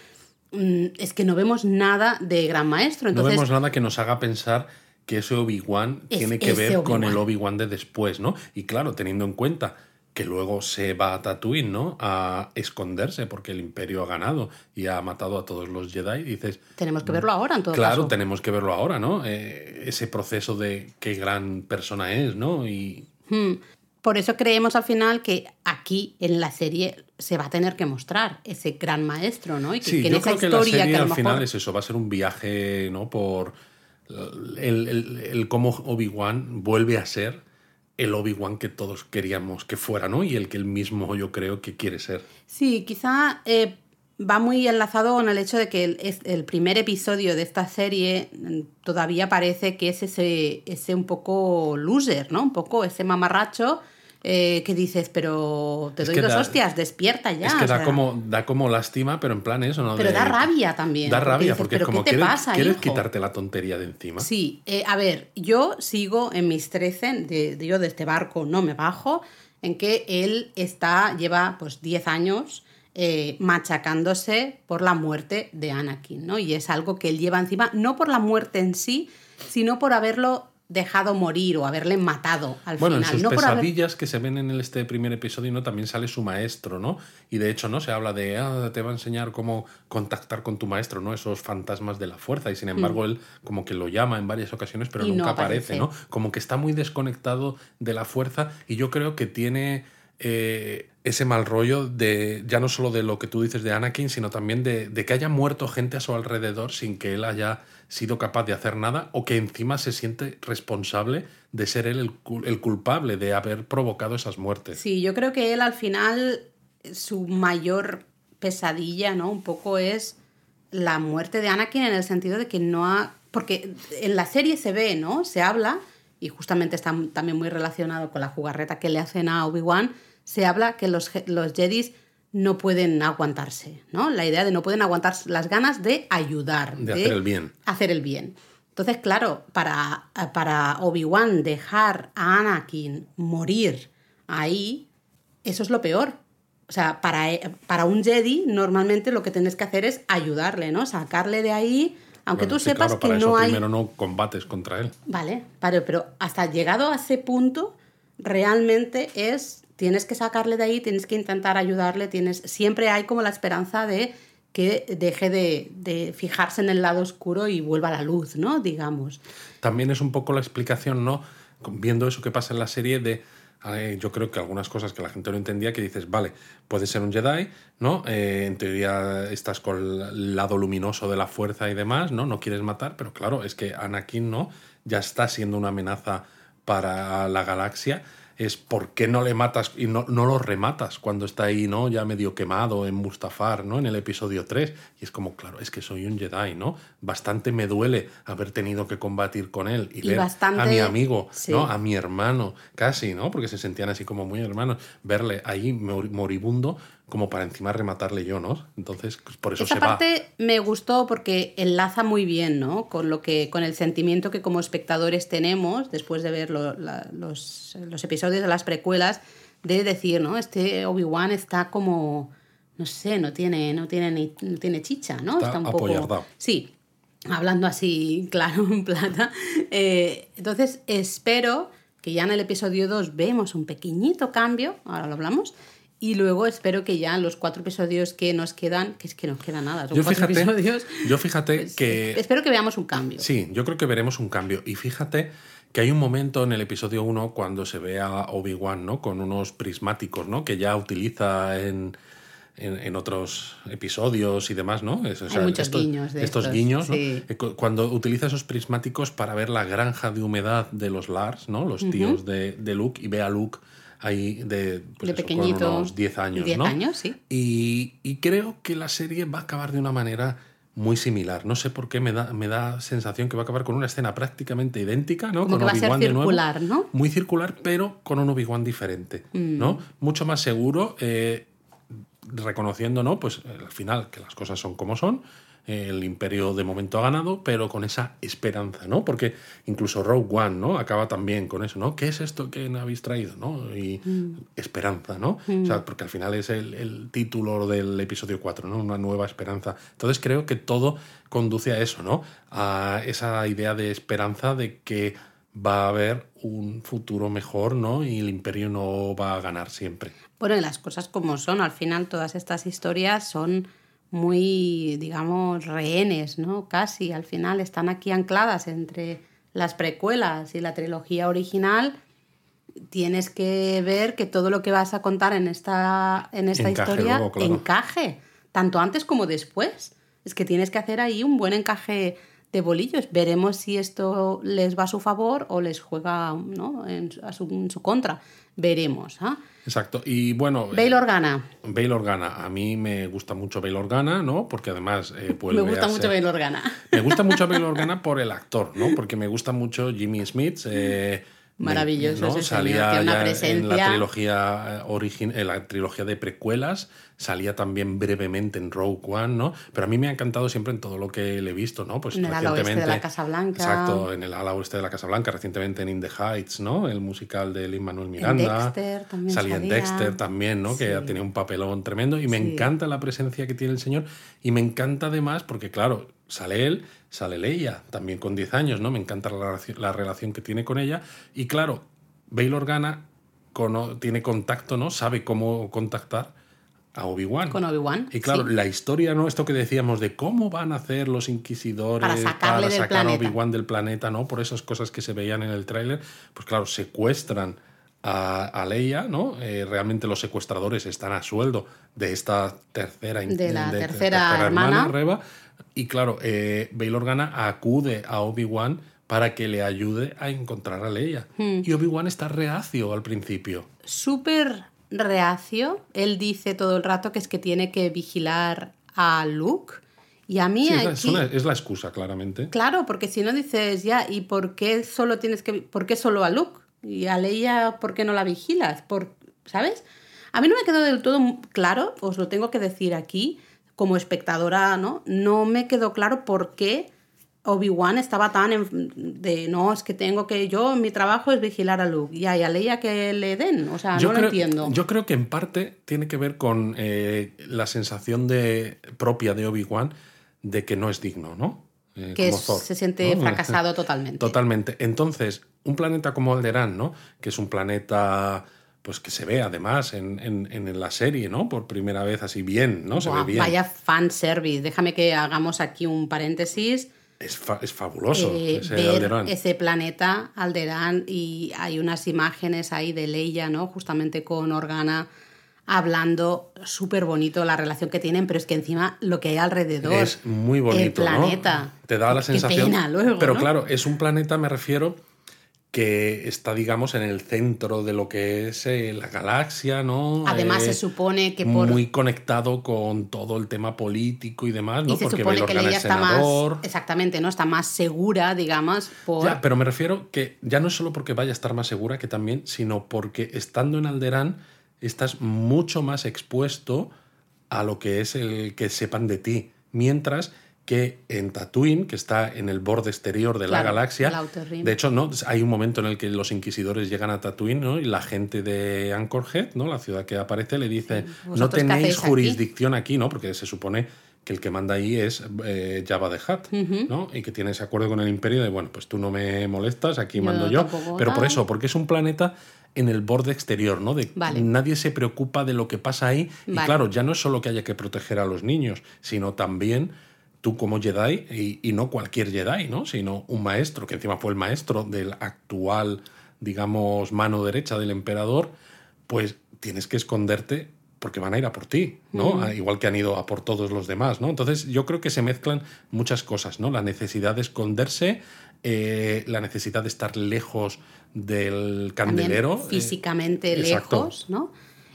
B: mm, es que no vemos nada de gran maestro.
A: No
B: Entonces,
A: vemos nada que nos haga pensar que ese Obi-Wan
B: Es
A: tiene que ver con el
B: Obi-Wan.
A: De después, ¿no? Y claro, teniendo en cuenta que luego se va a Tatooine, ¿no? A esconderse porque el Imperio ha ganado y ha matado a todos los Jedi, dices,
B: tenemos que verlo ahora, en todo
A: claro,
B: caso.
A: tenemos que verlo ahora, ¿no? Eh, ese proceso de qué gran persona es, ¿no? Y
B: Hmm. Por eso creemos al final que aquí en la serie se va a tener que mostrar ese gran maestro, ¿no? Y que,
A: sí,
B: que en
A: yo
B: esa
A: creo que la
B: historia
A: serie
B: que lo
A: al
B: mejor
A: final es eso, va a ser un viaje, ¿no? Por el, el- el cómo Obi-Wan vuelve a ser el Obi-Wan que todos queríamos que fuera, ¿no? Y el que él mismo yo creo que quiere ser.
B: Sí, quizá eh, va muy enlazado con el hecho de que el, es- el primer episodio de esta serie mm, todavía parece que es ese, ese un poco loser, ¿no? Un poco ese mamarracho eh, que dices, pero te
A: Es
B: doy
A: que
B: dos
A: da-
B: hostias, despierta ya.
A: es que da,
B: sea.
A: como, da como lástima, pero en plan eso, ¿no?
B: Pero
A: De-
B: da rabia también.
A: Da rabia,
B: dices,
A: porque es
B: "¿Pero
A: como
B: qué te
A: quieres,
B: pasa,
A: quieres
B: hijo?".
A: quitarte la tontería de encima.
B: Sí, eh, a ver, yo sigo en mis 13, de, de yo de este barco no me bajo, en que él está, lleva pues 10 años eh, machacándose por la muerte de Anakin, ¿no? Y es algo que él lleva encima, no por la muerte en sí, sino por haberlo dejado morir o haberle matado al
A: Bueno,
B: final.
A: en sus
B: no por haber-
A: pesadillas que se ven en este primer episodio, ¿no? También sale su maestro, ¿no? Y de hecho, ¿no? Se habla de, ah, te va a enseñar cómo contactar con tu maestro, ¿no? Esos fantasmas de la fuerza. Y sin embargo, él como que lo llama en varias ocasiones, pero
B: Mm. No
A: nunca aparece,
B: aparece.
A: ¿no? Como que está muy desconectado de la fuerza. Y yo creo que tiene eh, ese mal rollo de, ya no solo de lo que tú dices de Anakin, sino también de, que haya muerto gente a su alrededor sin que él haya sido capaz de hacer nada o que encima se siente responsable de ser él el, el culpable de haber provocado esas muertes.
B: Sí, yo creo que él al final, su mayor pesadilla, ¿no? Un poco es la muerte de Anakin en el sentido de que no ha... Porque en la serie se ve, ¿no? Se habla, y justamente está también muy relacionado con la jugarreta que le hacen a Obi-Wan, se habla que los, los Jedis no pueden aguantarse, ¿no? La idea de no pueden aguantar las ganas de ayudar.
A: De hacer el bien.
B: hacer el bien. Entonces, claro, para, para Obi-Wan dejar a Anakin morir ahí, eso es lo peor. o sea, para, e, para un Jedi normalmente lo que tienes que hacer es ayudarle, ¿no? Sacarle de ahí, aunque
A: Bueno,
B: tú
A: sí,
B: sepas
A: claro,
B: que no
A: eso
B: hay...
A: primero no combates contra él.
B: Vale, vale, pero hasta llegado a ese punto, realmente es, tienes que sacarle de ahí, tienes que intentar ayudarle, tienes, siempre hay como la esperanza de que deje de, de fijarse en el lado oscuro y vuelva a la luz, ¿no? Digamos.
A: También es un poco la explicación, ¿no? Viendo eso que pasa en la serie de... eh, yo creo que algunas cosas que la gente no entendía, que dices, vale, puedes ser un Jedi, ¿no? Eh, en teoría estás con el lado luminoso de la fuerza y demás, ¿no? No quieres matar, pero claro, es que Anakin, ¿no? Ya está siendo una amenaza para la galaxia. Es por qué no le matas y no, no lo rematas cuando está ahí, ¿no? Ya medio quemado en Mustafar, ¿no? En el episodio 3. Y es como, claro, es que soy un Jedi, ¿no? Bastante me duele haber tenido que combatir con él y,
B: Y
A: ver a
B: bastante-
A: mi amigo,
B: sí.
A: ¿no? A mi hermano, casi, ¿no? Porque se sentían así como muy hermanos. Verle ahí mor- moribundo como para encima rematarle yo, ¿no? Entonces, pues, por eso
B: Esa
A: se va.
B: parte me gustó porque enlaza muy bien, ¿no? Con lo que, con el sentimiento que como espectadores tenemos después de ver lo- la- los, los episodios de las precuelas, de decir, ¿no? Este Obi-Wan está como, no sé, no tiene, no tiene ni, no tiene chicha, ¿no?
A: Está
B: un
A: apoyardao.
B: Sí, hablando así, claro, en plata. Eh, entonces, espero que ya en el episodio 2 vemos un pequeñito cambio, ahora lo hablamos, y luego espero que ya en los cuatro episodios que nos quedan, que es que no queda nada, son
A: Yo
B: cuatro
A: fíjate,
B: episodios,
A: yo fíjate
B: pues,
A: que
B: espero que veamos un cambio.
A: Sí, yo creo que veremos un cambio. Y fíjate que hay un momento en el episodio 1 cuando se ve a Obi-Wan, ¿no? Con unos prismáticos, ¿no? Que ya utiliza en, en, en otros episodios y demás, ¿no? Es- o
B: Hay muchos guiños de
A: estos
B: estos,
A: guiños, ¿no?
B: sí.
A: Eh, cu- Cuando utiliza esos prismáticos para ver la granja de humedad de los Lars, ¿no? Los tíos de, de Luke y ve a Luke ahí de, pues
B: De
A: eso, con
B: pequeñito,
A: unos 10 años,
B: 10
A: ¿no?
B: años, sí.
A: Y, y creo que la serie va a acabar de una manera muy similar. No sé por qué me da, me da sensación que va a acabar con una escena prácticamente idéntica, ¿no?
B: Como
A: con
B: que va a ser
A: Obi-Wan de nuevo.
B: circular, ¿no?
A: Muy circular, pero con un Obi-Wan diferente, ¿no? Mucho más seguro, eh, reconociendo, ¿no? Pues eh, al final que las cosas son como son. El imperio de momento ha ganado, pero con esa esperanza, ¿no? Porque incluso Rogue One, ¿no? Acaba también con eso, ¿no? ¿Qué es esto que me habéis traído, ¿no? Y esperanza, ¿no? O sea, porque al final es el, el título del episodio 4, ¿no? Una nueva esperanza. Entonces creo que todo conduce a eso, ¿no? A esa idea de esperanza de que va a haber un futuro mejor, ¿no? Y el imperio no va a ganar siempre.
B: Bueno, y las cosas como son, al final todas estas historias son muy, digamos, rehenes, ¿no? Casi, al final están aquí ancladas entre las precuelas y la trilogía original. Tienes que ver que todo lo que vas a contar en esta, en esta
A: Encaje
B: historia
A: luego, claro.
B: encaje, tanto antes como después. Es que tienes que hacer ahí un buen encaje de bolillos. Veremos si esto les va a su favor o les juega ¿no? en, su- a su, en su contra. Veremos. ¿ah?
A: Exacto. Y bueno. eh,
B: Bail Organa.
A: Bail Organa. A mí me gusta mucho Bail Organa, ¿no? Porque además eh, vuelve
B: Me gusta mucho
A: ser-
B: Bail Organa.
A: Me gusta mucho Bail Organa por el actor, ¿no? Porque me gusta mucho Jimmy Smith. eh,
B: Maravilloso ese señor, tiene una
A: ya en la
B: presencia.
A: trilogía, eh, origin- en la trilogía de precuelas, salía también brevemente en Rogue One, ¿no? Pero a mí me ha encantado siempre en todo lo que le he visto, ¿no? Pues
B: En el ala oeste de la Casa Blanca.
A: Exacto, en el ala oeste de la Casa Blanca, recientemente en In the Heights, ¿no? El musical de Lin-Manuel Miranda.
B: Dexter también
A: salía en
B: salía.
A: Dexter también, ¿no? Que
B: Sí.
A: tenía un papelón tremendo y me
B: Sí.
A: encanta la presencia que tiene el señor y me encanta además porque, claro, sale él, sale Leia, también con 10 años, ¿no? Me encanta la relación, la relación que tiene con ella y, claro, Bail Organa cono- tiene contacto, ¿no? Sabe cómo contactar a Obi-Wan.
B: Con Obi-Wan,
A: Y claro,
B: sí.
A: la historia, ¿no? Esto que decíamos de cómo van a hacer los inquisidores
B: Para sacarle del
A: sacar a
B: planeta.
A: Obi-Wan del planeta, ¿no? Por esas cosas que se veían en el tráiler, pues claro, secuestran a, a Leia, ¿no? Eh, realmente los secuestradores están a sueldo de esta tercera
B: De la tercera hermana.
A: Reva. Y claro, eh, Bail Organa acude a Obi-Wan para que le ayude a encontrar a Leia.
B: Hmm.
A: Y Obi-Wan está reacio al principio.
B: Súper reacio. Él dice todo el rato que es que tiene que vigilar a Luke. Y a mí
A: Sí, es, una- es la excusa, claramente.
B: Claro, porque si no dices ya, ¿y por qué solo tienes que por qué solo a Luke? Y a Leia, ¿por qué no la vigilas? Por, ¿Sabes? A mí no me quedó del todo claro, os lo tengo que decir aquí, como espectadora, ¿no? No me quedó claro por qué Obi-Wan estaba tan en- de no, es que tengo que yo mi trabajo es vigilar a Luke y a Leia que le den, o sea,
A: yo,
B: no
A: creo,
B: lo entiendo.
A: yo creo que en parte tiene que ver con eh, la sensación de, propia de Obi-Wan de que no es digno, ¿no? Eh,
B: que
A: como
B: es-
A: Thor,
B: se siente
A: ¿no?
B: fracasado totalmente.
A: Totalmente. Entonces, un planeta como Alderaan, ¿no? Que es un planeta pues que se ve además en, en- en la serie, ¿no? Por primera vez así bien, ¿no? Se
B: Buah,
A: ve bien.
B: Vaya fanservice. Déjame que hagamos aquí un paréntesis.
A: Es, fa- es fabuloso
B: Eh,
A: ese
B: ver ese planeta Alderaan y hay unas imágenes ahí de Leia, ¿no? Justamente con Organa hablando súper bonito la relación que tienen, pero es que encima lo que hay alrededor
A: Es muy bonito,
B: el planeta
A: ¿no? Te da la sensación.
B: pena luego,
A: pero
B: ¿no?
A: claro, es un planeta, me refiero, que está, digamos, en el centro de lo que es eh, la galaxia, ¿no?
B: Además
A: Eh,
B: se supone que por
A: muy conectado con todo el tema político y demás, ¿no?
B: y se
A: Porque
B: supone que Leia
A: es
B: está más exactamente, ¿no? Está más segura, digamos, por
A: Ya, pero me refiero que ya no es solo porque vaya a estar más segura que también, sino porque estando en Alderaan estás mucho más expuesto a lo que es el que sepan de ti. Mientras que en Tatooine, que está en el borde exterior de la galaxia, de hecho, ¿no? hay un momento en el que los inquisidores llegan a Tatooine ¿no? y la gente de Anchorhead, ¿no? la ciudad que aparece, le dice, no
B: ¿Vosotros qué
A: tenéis
B: hacéis aquí?"
A: jurisdicción aquí, ¿no? porque se supone que el que manda ahí es eh, Jabba the Hutt, ¿no? Y que tiene ese acuerdo con el imperio de, bueno, pues tú no me molestas, aquí
B: Yo
A: mando yo. Pero por
B: tal.
A: eso, porque es un planeta en el borde exterior, ¿no? De,
B: Vale.
A: Nadie se preocupa de lo que pasa ahí. Y claro, ya no es solo que haya que proteger a los niños, sino también tú como Jedi, y, y no cualquier Jedi, ¿no? Sino un maestro, que encima fue el maestro del actual, digamos, mano derecha del emperador, pues tienes que esconderte porque van a ir a por ti, ¿no? Ah, Igual que han ido a por todos los demás, ¿no? Entonces yo creo que se mezclan muchas cosas, ¿no? La necesidad de esconderse, eh, la necesidad de estar lejos del
B: también
A: candelero. eh,
B: físicamente
A: exacto.
B: lejos, ¿no?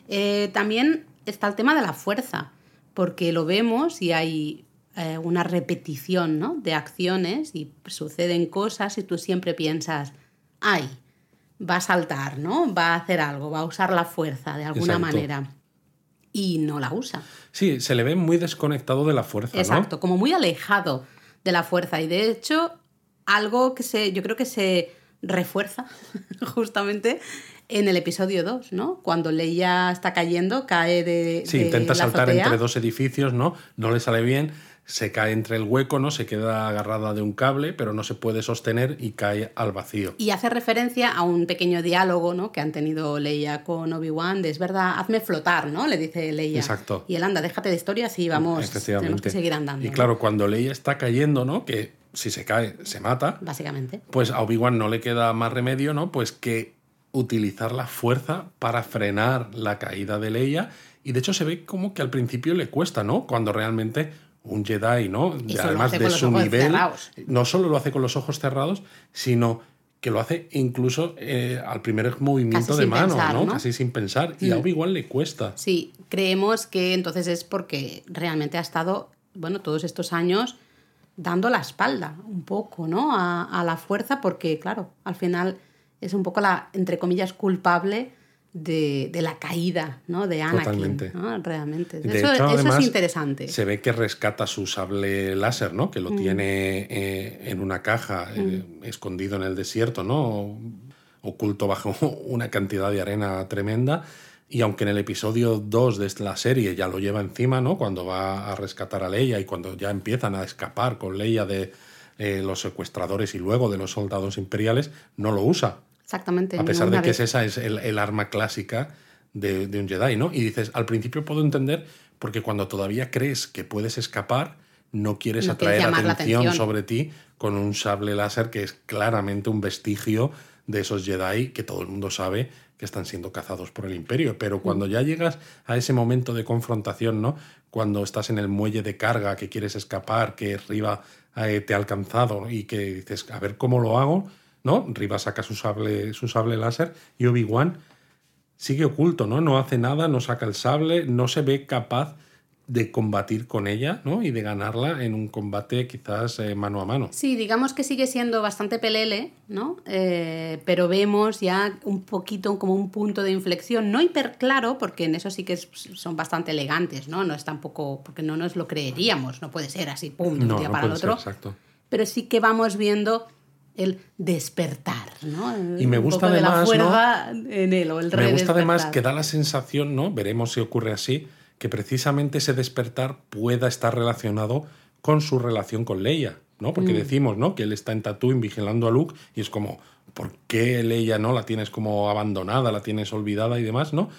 B: Eh, también está el tema de la fuerza, porque lo vemos y hay eh, una repetición ¿no? de acciones y suceden cosas y tú siempre piensas, ay, va a saltar, ¿no? Va a hacer algo, va a usar la fuerza de alguna
A: Exacto.
B: manera. Y no la usa.
A: Sí, se le ve muy desconectado de la fuerza, ¿no?
B: Exacto, como muy alejado de la fuerza. Y de hecho, algo que se, yo creo que se refuerza justamente en el episodio 2, ¿no? Cuando Leia está cayendo, cae de.
A: Sí,
B: de
A: intenta
B: la
A: saltar
B: azotea.
A: entre dos edificios, ¿no? No le sale bien, se cae entre el hueco, ¿no? Se queda agarrada de un cable, pero no se puede sostener y cae al vacío.
B: Y hace referencia a un pequeño diálogo ¿no? que han tenido Leia con Obi-Wan, de es verdad, hazme flotar, ¿no? Le dice Leia.
A: Exacto.
B: Y él anda, déjate de historias y vamos, tenemos que seguir andando.
A: Y claro, cuando Leia está cayendo, ¿no? Que si se cae, se mata,
B: Básicamente.
A: pues a Obi-Wan no le queda más remedio, ¿no? Pues que utilizar la fuerza para frenar la caída de Leia. Y de hecho se ve como que al principio le cuesta, ¿no? Cuando realmente un Jedi, ¿no?
B: Y eso lo
A: Además
B: hace
A: de
B: con los
A: su
B: ojos
A: nivel,
B: cerrados.
A: no solo lo hace con los ojos cerrados, sino que lo hace incluso eh, al primer movimiento
B: Casi
A: de mano,
B: pensar,
A: ¿no?
B: ¿no?
A: Casi sin pensar. Y a
B: Mm.
A: Obi-Wan le cuesta.
B: Sí, creemos que entonces es porque realmente ha estado, bueno, todos estos años dando la espalda un poco, ¿no? A, a la fuerza, porque, claro, al final es un poco la, entre comillas, culpable de, de la caída, ¿no? De Anakin.
A: Totalmente.
B: ¿no? Realmente. Eso
A: hecho,
B: eso
A: además,
B: es interesante.
A: Se ve que rescata su sable láser, ¿no?
B: Mm.
A: Que lo tiene eh, en una caja, eh, escondido en el desierto, ¿no? Oculto bajo una cantidad de arena tremenda. Y aunque en el episodio 2 de la serie ya lo lleva encima, ¿no? Cuando va a rescatar a Leia y cuando ya empiezan a escapar con Leia de eh, los secuestradores y luego de los soldados imperiales, no lo usa.
B: Exactamente.
A: A pesar de que
B: vez.
A: es esa es el, el arma clásica de, de un Jedi, ¿no? Y dices, al principio puedo entender, porque cuando todavía crees que puedes escapar, no quieres
B: No quieres
A: atraer
B: la
A: atención,
B: atención.
A: sobre ti con un sable láser que es claramente un vestigio de esos Jedi que todo el mundo sabe que están siendo cazados por el imperio. Pero cuando ya llegas a ese momento de confrontación, ¿no? Cuando estás en el muelle de carga, que quieres escapar, que Riva eh, te ha alcanzado y que dices, a ver cómo lo hago, ¿no? Riva saca su sable, su sable láser y Obi-Wan sigue oculto, ¿no? No hace nada, no saca el sable, no se ve capaz de combatir con ella, ¿no? Y de ganarla en un combate quizás eh, mano a mano.
B: Sí, digamos que sigue siendo bastante pelele, ¿no? Eh, pero vemos ya un poquito como un punto de inflexión, no hiper claro, porque en eso sí que es- son bastante elegantes, ¿no? No es tampoco, porque no nos lo creeríamos, no puede ser así, pum, de un
A: No,
B: día
A: no
B: para el
A: ser,
B: otro.
A: exacto.
B: pero sí que vamos viendo el despertar, ¿no?
A: Y me
B: Un
A: gusta
B: poco de la
A: además, ¿no?
B: fuerza en él, o el
A: Me gusta además que da la sensación, ¿no? Veremos si ocurre así, que precisamente ese despertar pueda estar relacionado con su relación con Leia, ¿no?
B: Mm.
A: Porque decimos, ¿no? Que él está en Tatooine vigilando a Luke y es como, ¿por qué Leia no la tienes como abandonada, la tienes olvidada y demás, ¿no?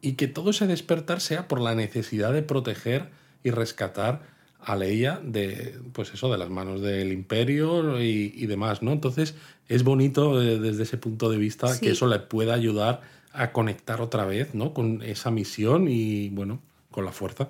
A: Y que todo ese despertar sea por la necesidad de proteger y rescatar a Leia de, pues eso, de las manos del imperio y, y demás, ¿no? Entonces es bonito eh, desde ese punto de vista
B: Sí.
A: que eso le pueda ayudar a conectar otra vez, ¿no? Con esa misión y, bueno, con la fuerza.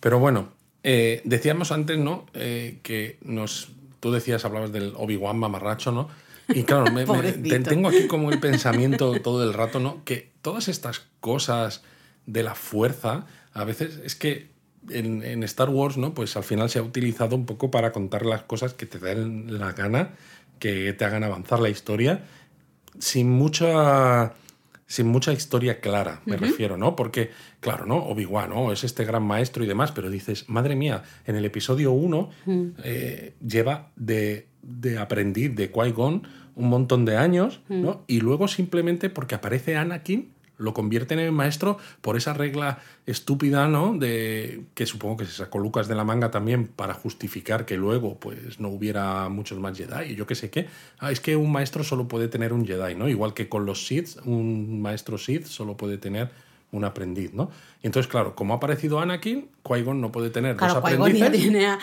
A: Pero bueno, eh, decíamos antes, ¿no? Eh, que nos. Tú decías, hablabas del Obi-Wan mamarracho, ¿no? Y claro, me- me- tengo aquí como el pensamiento todo el rato, ¿no? Que todas estas cosas de la fuerza, a veces es que en, en Star Wars, ¿no? Pues al final se ha utilizado un poco para contar las cosas que te den la gana, que te hagan avanzar la historia, sin mucha sin mucha historia clara, me refiero, ¿no? Porque, claro, ¿no? Obi-Wan, ¿no? Es este gran maestro y demás, pero dices, madre mía, en el episodio 1 eh, lleva de, de aprendiz de Qui-Gon un montón de años, ¿no? Y luego simplemente porque aparece Anakin, lo convierten en maestro por esa regla estúpida, ¿no? De que supongo que se sacó Lucas de la manga también para justificar que luego pues no hubiera muchos más Jedi yo qué sé qué. Ah, es que un maestro solo puede tener un Jedi, ¿no? Igual que con los Sith, un maestro Sith solo puede tener un aprendiz, ¿no? Y entonces, claro, como ha aparecido Anakin, Qui-Gon no puede tener
B: Claro,
A: dos
B: Qui-Gon ya
A: aprendices.
B: tiene a,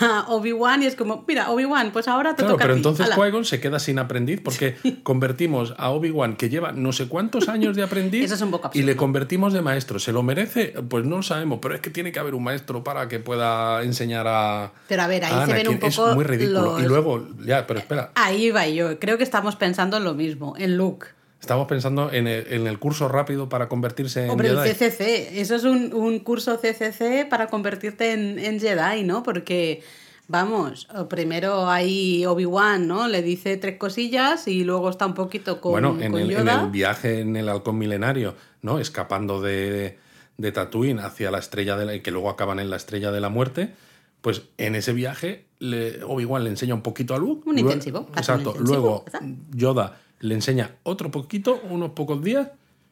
B: a Obi-Wan y es como, mira, Obi-Wan, pues ahora te
A: Claro,
B: toca a
A: pero
B: ti.
A: entonces. Qui-Gon se queda sin aprendiz porque convertimos a Obi-Wan, que lleva no sé cuántos años de aprendiz,
B: Eso es un poco
A: y le convertimos de maestro. ¿Se lo merece? Pues no lo sabemos, pero es que tiene que haber un maestro para que pueda enseñar a.
B: Pero a ver, ahí
A: a
B: se ven un poco
A: Es muy ridículo.
B: los-
A: Y luego, ya, pero espera,
B: Ahí va yo. Creo que estamos pensando en lo mismo, en Luke.
A: Estamos pensando en el, en el curso rápido para convertirse en
B: Hombre, el
A: Jedi.
B: CCC. Eso es un, un curso CCC para convertirte en, en Jedi, ¿no? Porque, vamos, primero hay Obi-Wan, ¿no? Le dice tres cosillas y luego está un poquito con,
A: bueno, en
B: con
A: el, en el viaje en el halcón milenario, ¿no? Escapando de, de Tatooine hacia la estrella de la, que luego acaban en la estrella de la muerte. Pues en ese viaje, Obi-Wan le enseña un poquito a Luke.
B: Un
A: luego-
B: intensivo, un
A: Exacto.
B: intensivo,
A: Luego. Yoda le enseña otro poquito, unos pocos días,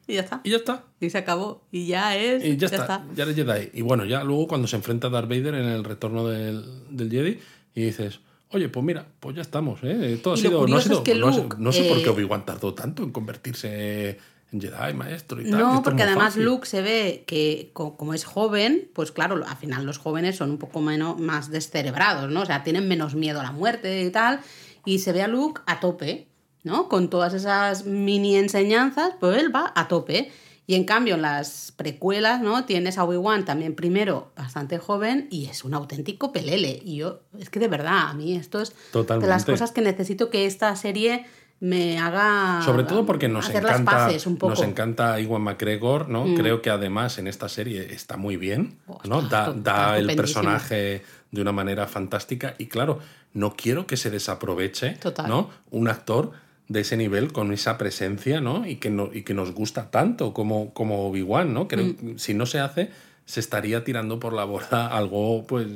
B: Y ya está.
A: y ya está.
B: Y se acabó. Y ya es.
A: Y ya, está, ya eres Jedi. Y bueno, ya luego cuando se enfrenta a Darth Vader en el retorno del, del Jedi, y dices, oye, pues mira, pues ya estamos, ¿eh? Todo ha sido, no, ha
B: curioso
A: sido-
B: es que
A: no, sé-
B: Luke,
A: no sé por qué
B: eh,
A: Obi-Wan tardó tanto en convertirse en Jedi, maestro y tal.
B: No, porque además
A: fácil.
B: Luke se ve que co- como es joven, pues claro, al final los jóvenes son un poco menos, más descerebrados, ¿no? O sea, tienen menos miedo a la muerte y tal. Y se ve a Luke a tope, ¿no? Con todas esas mini enseñanzas, pues él va a tope. Y en cambio, en las precuelas, ¿no? Tienes a Obi-Wan también primero bastante joven y es un auténtico pelele. Y yo, es que de verdad, a mí esto es de las cosas que necesito que esta serie me haga.
A: Sobre todo porque nos encanta,
B: paces un poco. Mm.
A: nos encanta Iwan McGregor, ¿no? Creo que además en esta serie está muy bien,
B: Oh,
A: ¿no?
B: está
A: Da, el personaje de una manera fantástica y claro, no quiero que se desaproveche,
B: Total.
A: ¿no? Un actor de ese nivel con esa presencia, ¿no? Y que, no, y que nos gusta tanto como, como Obi-Wan, ¿no?
B: Mm.
A: que si no se hace, se estaría tirando por la borda algo, pues,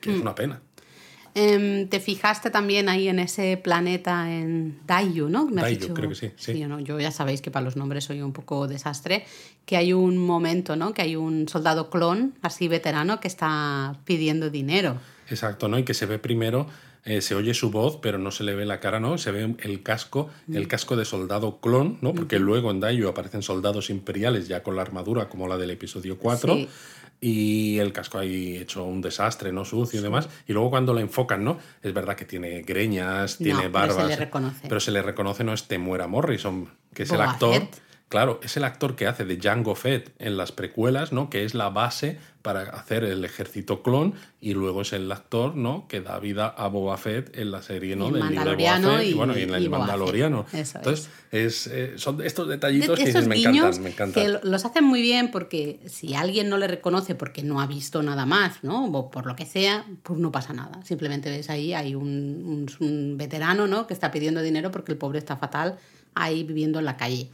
A: que
B: Mm.
A: es una pena.
B: Em, ¿Te fijaste también ahí en ese planeta en Dayu, ¿no? Me has
A: creo que sí, sí.
B: yo, no- yo ya sabéis que para los nombres soy un poco desastre. Que hay un momento, ¿no? Que hay un soldado clon, así veterano, que está pidiendo dinero.
A: Exacto, ¿no? Y que se ve primero, eh, se oye su voz, pero no se le ve la cara, ¿no? Se ve el casco,
B: Mm.
A: el casco de soldado clon, ¿no? Porque luego en Dayu aparecen soldados imperiales ya con la armadura como la del episodio 4.
B: Sí.
A: Y el casco ahí hecho un desastre, ¿no? Sucio y demás. Y luego cuando la enfocan, ¿no? Es verdad que tiene greñas,
B: No,
A: tiene
B: pero
A: barbas.
B: se le reconoce.
A: Pero se le reconoce, no es Temuera Morrison, que es el actor.
B: Fett.
A: Claro, es el actor que hace de Jango Fett en las precuelas, ¿no? Que es la base para hacer el ejército clon y luego es el actor, ¿no? Que da vida a Boba Fett en la serie, ¿no?
B: Y
A: libro de Boba Fett y,
B: y-
A: bueno, y en el. Mandaloriano.
B: Eso
A: Entonces, es, eh, son estos detallitos que
B: Esos
A: me encantan, me encantan.
B: que lo- los hacen muy bien porque si alguien no le reconoce porque no ha visto nada más, ¿no? O por lo que sea, pues no pasa nada. Simplemente ves ahí, hay un, un- un veterano, ¿no? Que está pidiendo dinero porque el pobre está fatal ahí viviendo en la calle.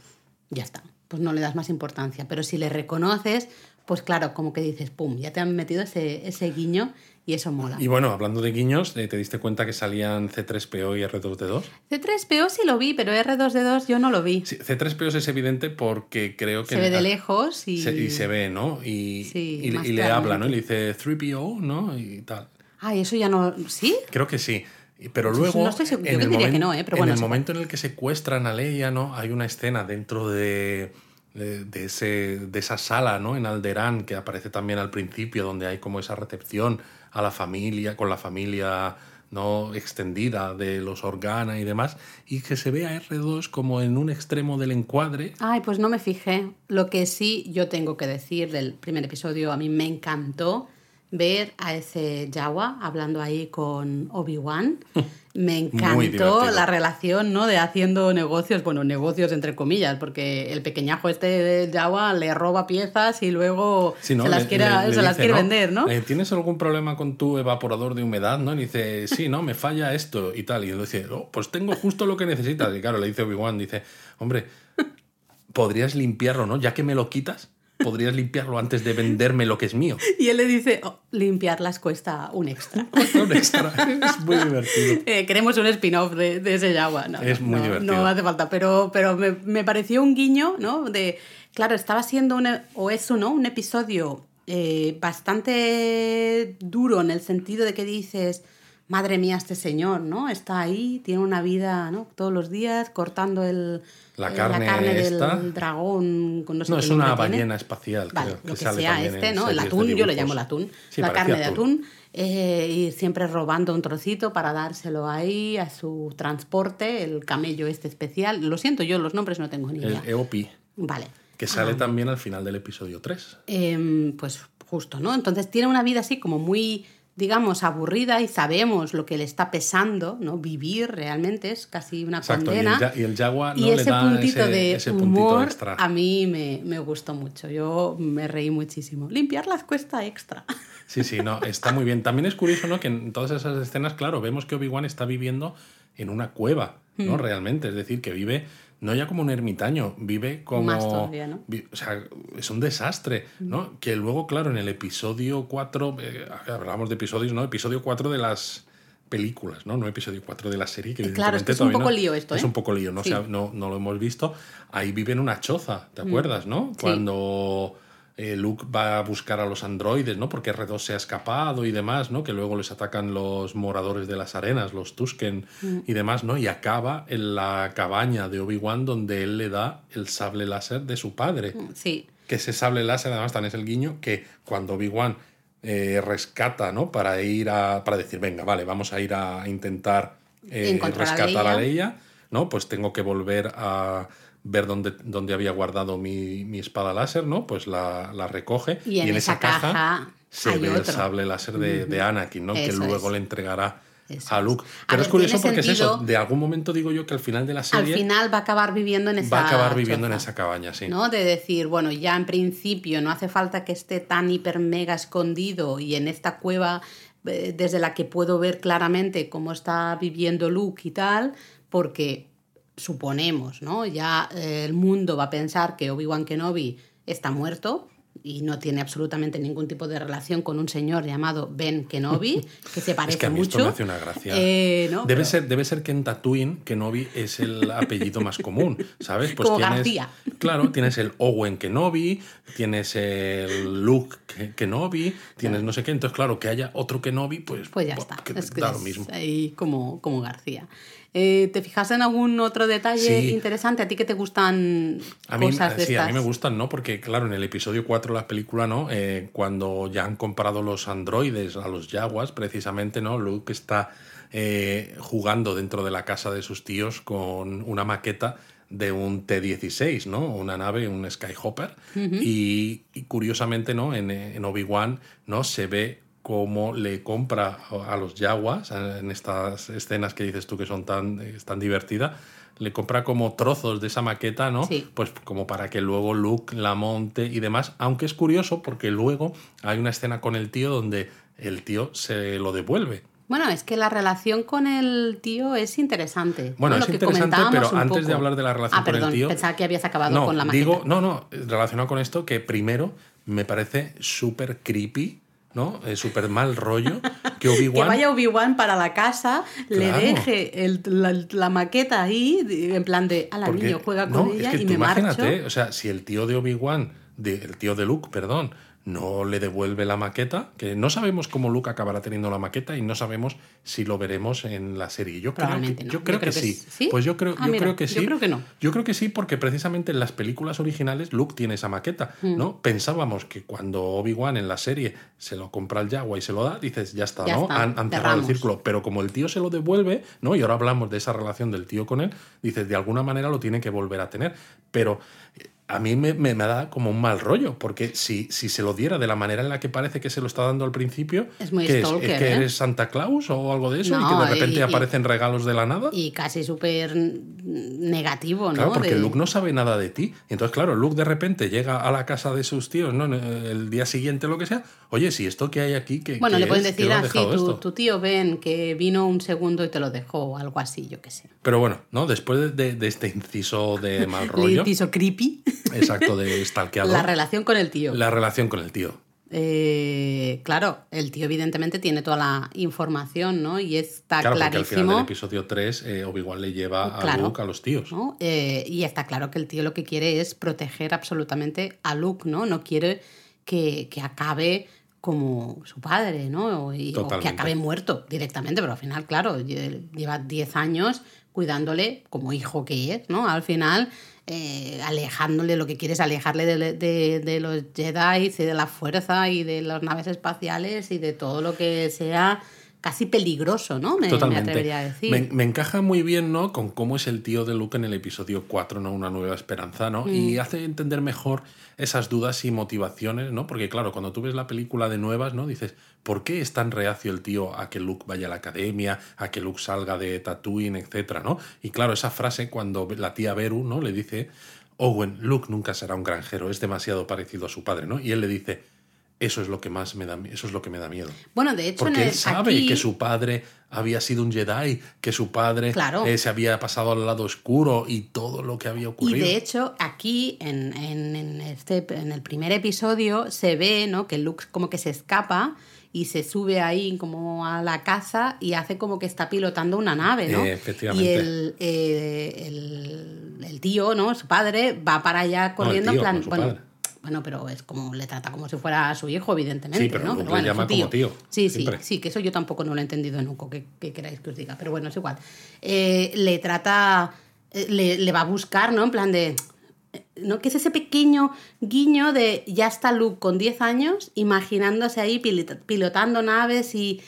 B: Ya está. Pues no le das más importancia. Pero si le reconoces, pues claro, como que dices, pum, ya te han metido ese, ese guiño y eso mola.
A: Y bueno, hablando de guiños, ¿te diste cuenta que salían C3PO y R2D2?
B: C3PO sí lo vi, pero R2D2 yo no lo vi.
A: Sí, C3PO es evidente porque creo que...
B: Se ve de lejos y...
A: Se, y se ve, ¿no? Y, y, y le habla, ¿no? Y le dice 3PO, ¿no? Y tal.
B: Ah, eso ya no... ¿Sí?
A: Creo que sí. Pero luego,
B: no estoy seguro. Yo diría que no, ¿eh? Pero
A: en
B: bueno,
A: el momento en el que secuestran a Leia, ¿no? Hay una escena dentro de, de, ese, de esa sala, ¿no? En Alderán, que aparece también al principio, donde hay como esa recepción a la familia, con la familia no extendida de los Organa y demás, y que se ve a R2 como en un extremo del encuadre.
B: Ay, pues no me fijé. Lo que sí yo tengo que decir del primer episodio, a mí me encantó ver a ese Jawa hablando ahí con Obi-Wan. Me encantó la relación, ¿no? De haciendo negocios, bueno, negocios entre comillas, porque el pequeñajo este de Jawa le roba piezas y luego
A: sí, ¿no?
B: se las
A: le,
B: quiere,
A: le, le
B: se las
A: dice,
B: quiere
A: ¿no?
B: vender, ¿no?
A: Eh, ¿Tienes algún problema con tu evaporador de humedad? ¿no? Y dice, sí, no, me falla esto y tal. Y él dice, oh, pues tengo justo lo que necesitas. Y claro, le dice Obi-Wan, dice, hombre, podrías limpiarlo, ¿no? Ya que me lo quitas podrías limpiarlo antes de venderme lo que es mío.
B: Y él le dice, oh, limpiarlas cuesta un extra.
A: Cuesta un extra. es muy divertido.
B: Eh, queremos un spin-off de, de, ese Jawa. No,
A: es muy
B: no,
A: divertido.
B: No hace falta, pero, pero me, me, pareció un guiño, ¿no? De, claro, estaba siendo, un, o es uno, un episodio eh, bastante duro en el sentido de que dices madre mía, este señor, ¿no? Está ahí, tiene una vida, ¿no? Todos los días cortando el,
A: la carne,
B: la carne
A: esta.
B: del dragón. Con no, sé
A: no es una
B: tiene.
A: ballena espacial,
B: vale,
A: creo.
B: Lo que,
A: sale
B: sea este, ¿no? El atún, yo le llamo el atún.
A: Sí,
B: la carne de atún. Eh, y siempre robando un trocito para dárselo ahí a su transporte, el camello este especial. Lo siento, yo los nombres no tengo ni idea.
A: El Eopi.
B: Vale.
A: Que sale
B: Ah.
A: también al final del episodio 3.
B: Eh, pues justo, ¿no? Entonces tiene una vida así como muy digamos, aburrida y sabemos lo que le está pesando, ¿no? Vivir realmente es casi una
A: Exacto,
B: condena.
A: Y el, y el Jaguar
B: y
A: ¿no?
B: ese
A: le da
B: puntito
A: ese,
B: de
A: ese
B: humor
A: puntito extra.
B: a mí me, me, gustó mucho. Yo me reí muchísimo. Limpiarlas cuesta extra.
A: Sí, sí, no, está muy bien. También es curioso, ¿no? Que en todas esas escenas, claro, vemos que Obi-Wan está viviendo en una cueva, ¿no?
B: Mm.
A: Realmente, es decir, que vive no ya como un ermitaño, vive como...
B: Más todavía, ¿no?
A: O sea, es un desastre, ¿no? Que luego, claro, en el episodio 4, eh, hablamos de episodios, ¿no? Episodio 4 de las películas, ¿no? No episodio 4 de la serie, que
B: Eh, claro, es que es un poco
A: no-
B: lío esto,
A: Es
B: ¿eh?
A: un poco lío, no,
B: Sí. Mm.
A: O sea, no, no lo hemos visto. Ahí vive en una choza, ¿te acuerdas, no?
B: Sí.
A: Eh, Luke va a buscar a los androides, ¿no? Porque R2 se ha escapado y demás, ¿no? Que luego les atacan los moradores de las arenas, los Tusken
B: Mm.
A: y demás, ¿no? Y acaba en la cabaña de Obi-Wan donde él le da el sable láser de su padre.
B: Sí.
A: Que ese sable láser, además, también es el guiño que cuando Obi-Wan eh, rescata, ¿no? Para ir a. para decir, venga, vale, vamos a ir a intentar eh, rescatar a.
B: Leia,
A: ¿no? Pues tengo que volver a ver dónde, dónde había guardado mi, mi espada láser, ¿no? Pues la, la recoge
B: Y en esa caja
A: se ve el sable láser de, de Anakin, ¿no? que luego
B: es.
A: le entregará
B: Eso
A: a. Luke.
B: A
A: Pero
B: ver,
A: es curioso porque es eso. De algún momento digo yo que al final de la
B: Al
A: serie
B: final va a acabar viviendo en esa
A: va a acabar viviendo en esa cabaña, sí.
B: ¿no? De decir, bueno, ya en principio no hace falta que esté tan hiper mega escondido y en esta cueva eh, desde la que puedo ver claramente cómo está viviendo Luke y tal, porque suponemos, ¿no? Ya eh, el mundo va a pensar que Obi-Wan Kenobi está muerto y no tiene absolutamente ningún tipo de relación con un señor llamado Ben Kenobi, que se parece
A: Es que a mí
B: mucho.
A: esto me hace una gracia.
B: Eh, ¿no?
A: debe,
B: Pero-
A: ser, debe ser que en Tatooine Kenobi es el apellido más común, ¿sabes? Pues
B: Como
A: tienes,
B: García.
A: Claro, tienes el Owen Kenobi, tienes el Luke Ke- Kenobi, tienes no sé qué. Entonces, claro, que haya otro Kenobi, pues,
B: Pues ya está.
A: que
B: Es que
A: da
B: es
A: lo mismo.
B: ahí como, como García. Eh, ¿Te fijas en algún otro detalle
A: Sí.
B: interesante? ¿A ti que te gustan
A: A mí,
B: cosas de
A: sí,
B: estas?
A: a mí me gustan, ¿no? Porque, claro, en el episodio 4 de la película, ¿no? Eh, cuando ya han comprado los androides a los Jaguars, precisamente, ¿no? Luke está eh, jugando dentro de la casa de sus tíos con una maqueta de un T-16, ¿no? Una nave, un Skyhopper. y, y curiosamente, ¿no? En, en Obi-Wan, ¿no? Se ve cómo le compra a los Jaguars en estas escenas que dices tú que son tan, eh, tan divertidas. Le compra como trozos de esa maqueta, ¿no?
B: Sí.
A: Pues como para que luego Luke la monte y demás. Aunque es curioso porque luego hay una escena con el tío donde el tío se lo devuelve.
B: Bueno, es que la relación con el tío es interesante.
A: Bueno,
B: Lo
A: es interesante, pero antes de hablar de la relación
B: ah,
A: con el tío-
B: Pensaba que habías acabado
A: no,
B: con la maqueta.
A: digo, no, no, relacionado con esto, que primero me parece súper creepy, ¿no? Eh, súper mal rollo que
B: que
A: Obi-Wan...
B: vaya Obi-Wan para la casa, le deje el- la, la maqueta ahí, en plan de, ala,
A: porque-
B: niño, juega
A: no,
B: con ella
A: es que
B: y
A: tú
B: me marcho.
A: imagínate, o sea, si el tío de Obi-Wan, el tío de Luke, perdón, no le devuelve la maqueta, que no sabemos cómo Luke acabará teniendo la maqueta y no sabemos si lo veremos en la serie. Yo creo que,
B: no.
A: yo creo que, sí.
B: ¿Sí?
A: Pues yo creo,
B: Ah,
A: yo
B: mira,
A: creo que
B: yo
A: sí.
B: creo que no.
A: Yo creo que sí, porque precisamente en las películas originales Luke tiene esa maqueta,
B: Mm.
A: ¿no? Pensábamos que cuando Obi-Wan en la serie se lo compra el Jaguar y se lo da, dices, ya está,
B: Ya
A: ¿no?
B: está,
A: han, han cerrado el círculo. Pero como el tío se lo devuelve, ¿no? Y ahora hablamos de esa relación del tío con él, dices, de alguna manera lo tiene que volver a tener. Pero a mí me, me- me da como un mal rollo, porque si, si se lo diera de la manera en la que parece que se lo está dando al principio,
B: Es muy
A: ¿qué es?
B: stalker,
A: ¿Es que
B: ¿eh?
A: eres Santa Claus o algo de eso? y que de repente
B: y- y-
A: aparecen regalos de la nada.
B: Y casi súper negativo, ¿no?
A: Claro, porque
B: De-
A: Luke no sabe nada de ti. Entonces, claro, Luke de repente llega a la casa de sus tíos, ¿no? El día siguiente, lo que sea. Oye, si esto que hay aquí, que
B: Bueno, le pueden decir
A: ¿Quién ha
B: así, tu, tío ven que vino un segundo y te lo dejó o algo así, yo qué sé.
A: Pero bueno, ¿no? Después de, de este inciso de mal rollo,
B: hizo creepy
A: exacto, de stalkeador,
B: la relación con el tío.
A: la relación con el tío.
B: Eh, claro, el tío evidentemente tiene toda la información, ¿no? Y está
A: Claro, porque al final
B: clarísimo.
A: del episodio 3, eh, Obi-Wan le lleva a
B: Claro.
A: Luke a los tíos.
B: ¿no? Eh, y está claro que el tío lo que quiere es proteger absolutamente a Luke, ¿no? No quiere que, que acabe como su padre, ¿no? Y- o que acabe muerto directamente, pero al final, claro, lle- lleva 10 años cuidándole como hijo que es, ¿no? Al final, eh, alejándole, lo que quiere es alejarle de, de- de los Jedi y de la fuerza y de las naves espaciales y de todo lo que sea casi peligroso, ¿no? Me, atrevería a decir.
A: Me, me encaja muy bien, ¿no? Con cómo es el tío de Luke en el episodio 4, ¿no? Una nueva esperanza, ¿no?
B: Mm.
A: Y hace entender mejor esas dudas y motivaciones, ¿no? Porque, claro, cuando tú ves la película de nuevas, ¿no? Dices, ¿por qué es tan reacio el tío a que Luke vaya a la academia, a que Luke salga de Tatooine, etcétera, ¿no? Y claro, esa frase cuando la tía Beru, ¿no? Le dice, Owen, Luke nunca será un granjero, es demasiado parecido a su padre, ¿no? Y él le dice, eso es lo que más me da, eso es lo que me da miedo.
B: Bueno, de hecho, en
A: Porque
B: el-
A: él sabe
B: aquí-
A: que su padre había sido un Jedi, que su padre
B: Claro.
A: eh, se había pasado al lado oscuro y todo lo que había
B: Y
A: ocurrido.
B: de hecho, aquí en, en- en este, en el primer episodio se ve ¿no? que Luke como que se escapa y se sube ahí como a la casa y hace como que está pilotando una nave, ¿no?
A: Eh, efectivamente.
B: Y el, eh, el, el tío, ¿no? Su padre va para allá corriendo
A: tío,
B: en plan.
A: con su
B: bueno,
A: padre.
B: Bueno, pero es como le trata como si fuera su hijo, evidentemente.
A: Sí, pero
B: ¿no?
A: Luke le llama
B: su
A: como tío,
B: Sí,
A: siempre.
B: sí, sí, que eso yo tampoco no lo he entendido nunca, que, que queráis que os diga. Pero bueno, es igual. Eh, le trata, eh, le, le va a buscar, ¿no? En plan de... eh, ¿no? Que es ese pequeño guiño de ya está Luke con 10 años imaginándose ahí pilota- pilotando naves y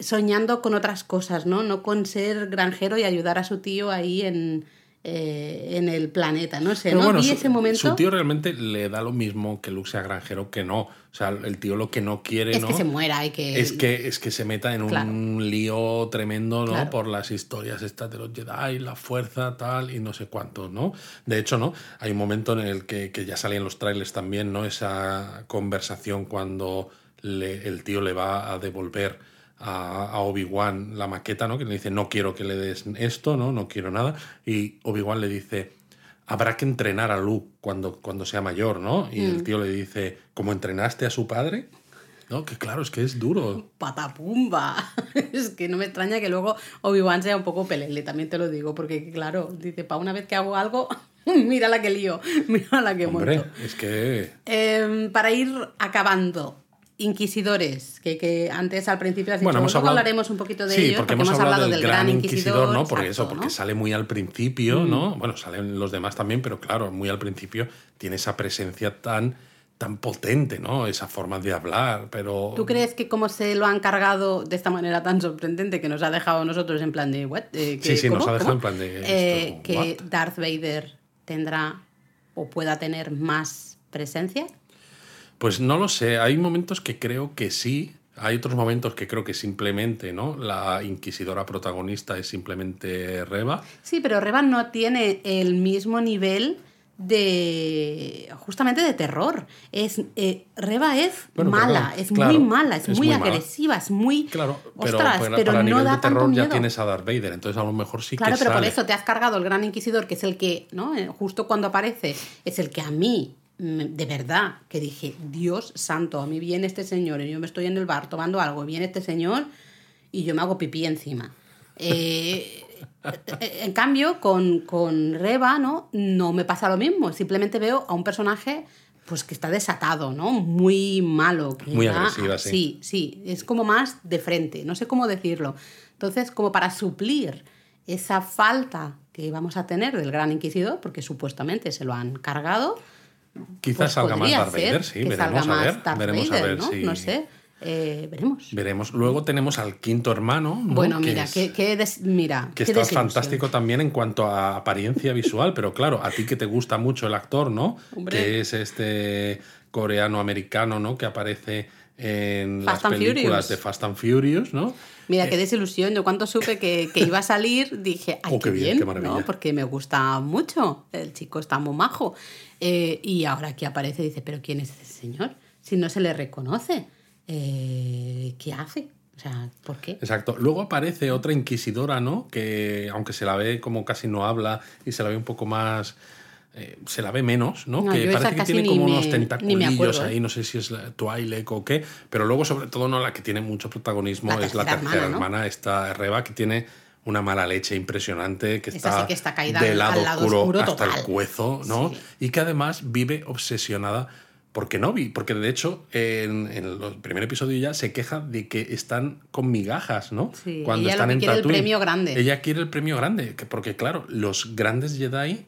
B: soñando con otras cosas, ¿no? No con ser granjero y ayudar a su tío ahí en, eh, en el planeta, no sé,
A: Pero
B: ¿no?
A: bueno, su,
B: ese momento...
A: su tío realmente le da lo mismo que Luke sea granjero que no. O sea, el tío lo que no quiere,
B: es
A: ¿no?
B: que se muera y que...
A: Es que, es que se meta en un lío tremendo, ¿no?
B: Claro.
A: Por las historias estas de los Jedi, la fuerza, tal, y no sé cuántos, ¿no? De hecho, ¿no? Hay un momento en el que, que ya sale en los trailers también, ¿no? Esa conversación cuando le- el tío le va a devolver a, a Obi-Wan la maqueta, ¿no? Que le dice, no quiero que le des esto, ¿no? No quiero nada. Y Obi-Wan le dice, habrá que entrenar a Luke cuando, cuando sea mayor, ¿no? Y
B: Mm.
A: el tío le dice, ¿cómo entrenaste a su padre? No, que claro, es que es duro.
B: patapumba. es que no me extraña que luego Obi-Wan sea un poco pelele, también te lo digo, porque claro, dice, para una vez que hago algo, mira la que lío, mira la que
A: Hombre,
B: monto.
A: es que...
B: Em, para ir acabando, inquisidores, que, que antes al principio has dicho,
A: Bueno, hemos
B: luego
A: hablado...
B: hablaremos un poquito de
A: sí,
B: ello,
A: porque hemos hablado del, gran inquisidor, ¿no? Porque
B: exacto,
A: eso, porque
B: ¿no?
A: sale muy al principio, ¿no? Bueno, salen los demás también, pero claro, muy al principio tiene esa presencia tan tan potente, ¿no? Esa forma de hablar, pero...
B: ¿Tú crees que como se lo han cargado de esta manera tan sorprendente que nos ha dejado a nosotros en plan de what? Eh, que-
A: Sí, sí, nos ha dejado
B: ¿Cómo?
A: en plan de
B: Eh,
A: esto,
B: que
A: what?
B: Darth Vader tendrá o pueda tener más presencia.
A: Pues no lo sé, hay momentos que creo que sí, hay otros momentos que creo que simplemente, ¿no? La inquisidora protagonista es simplemente Reba.
B: Sí, pero Revan no tiene el mismo nivel de justamente de terror. Es eh, Reba es
A: Bueno,
B: mala,
A: perdón,
B: es
A: claro,
B: muy mala, es,
A: es
B: muy, agresiva, es muy
A: Claro, pero,
B: ostras,
A: para,
B: pero
A: para
B: no
A: nivel
B: da
A: de terror
B: tanto
A: ya
B: miedo.
A: tienes a Darth Vader, entonces a lo mejor sí
B: Claro,
A: que
B: pero por eso te has cargado el Gran Inquisidor, que es el que, ¿no? Eh, Justo cuando aparece, es el que a mí, de verdad, que dije, Dios santo, a mí viene este señor, y yo me estoy en el bar tomando algo, y viene este señor, y yo me hago pipí encima. Eh, en cambio, con, con Reba, ¿no? No me pasa lo mismo. Simplemente veo a un personaje pues que está desatado, ¿no? Muy malo. que
A: Muy
B: va-
A: agresiva, sí.
B: Sí, sí, es como más de frente, no sé cómo decirlo. Entonces, como para suplir esa falta que vamos a tener del Gran Inquisidor, porque supuestamente se lo han cargado,
A: Quizás
B: pues
A: salga más Darth Vader, sí,
B: que
A: veremos a ver. Veremos
B: Vader,
A: a ver
B: ¿no?
A: si.
B: No sé, eh, veremos.
A: Veremos. Luego tenemos al quinto hermano. ¿no?
B: Bueno,
A: Que
B: mira,
A: es-
B: qué, qué des- mira,
A: Que
B: desilusión.
A: fantástico también en cuanto a apariencia visual, pero claro, a ti que te gusta mucho el actor, ¿no?
B: Hombre.
A: Que es este coreano-americano, ¿no? Que aparece en
B: Fast
A: las películas
B: Furious.
A: de Fast and Furious, ¿no?
B: Mira, qué desilusión. Yo cuando supe que, que iba a salir, dije, ay,
A: Oh,
B: qué
A: qué bien,
B: bien,
A: qué maravilla.
B: ¿no? Porque me gusta mucho. El chico está muy majo. Eh, y ahora aquí aparece y dice, ¿pero quién es ese señor? Si no se le reconoce, eh, ¿qué hace? O sea, ¿por qué?
A: Exacto. Luego aparece otra inquisidora, ¿no? Que aunque se la ve como casi no habla y se la ve un poco más. eh, se la ve menos, ¿no?
B: No,
A: que parece que tiene como
B: me-
A: unos tentaculillos
B: acuerdo,
A: ahí, no sé si es la Twi'lek o qué, pero luego sobre todo no la que tiene mucho protagonismo
B: La
A: es la
B: tercera
A: tercera
B: hermana, ¿no?
A: hermana, esta Reba, que tiene una mala leche impresionante, que
B: Esa
A: está,
B: sí que está caída
A: del
B: al-
A: lado,
B: al lado
A: oscuro,
B: oscuro
A: hasta el cuezo, ¿no?
B: Sí.
A: Y que además vive obsesionada por Kenobi, porque de hecho en, en el primer episodio ya se queja de que están con migajas, ¿no?
B: Sí, ella lo que quiere el premio grande.
A: Ella quiere el premio grande, que- porque claro, los grandes Jedi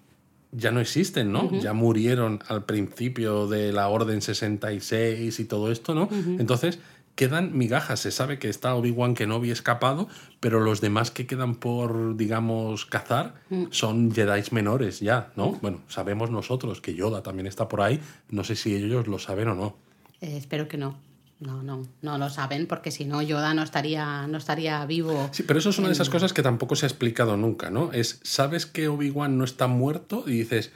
A: ya no existen, ¿no? Ya murieron al principio de la Orden 66 y todo esto, ¿no? Entonces quedan migajas. Se sabe que está Obi-Wan Kenobi escapado, pero los demás que quedan por, digamos, cazar
B: Mm.
A: son Jedi menores ya, ¿no? Bueno, sabemos nosotros que Yoda también está por ahí. No sé si ellos lo saben o no.
B: Eh, espero que no. No, no, no lo saben, porque si no, Yoda no estaría, no estaría vivo.
A: Sí, pero eso es una de esas cosas que tampoco se ha explicado nunca, ¿no? Es, sabes que Obi-Wan no está muerto y dices,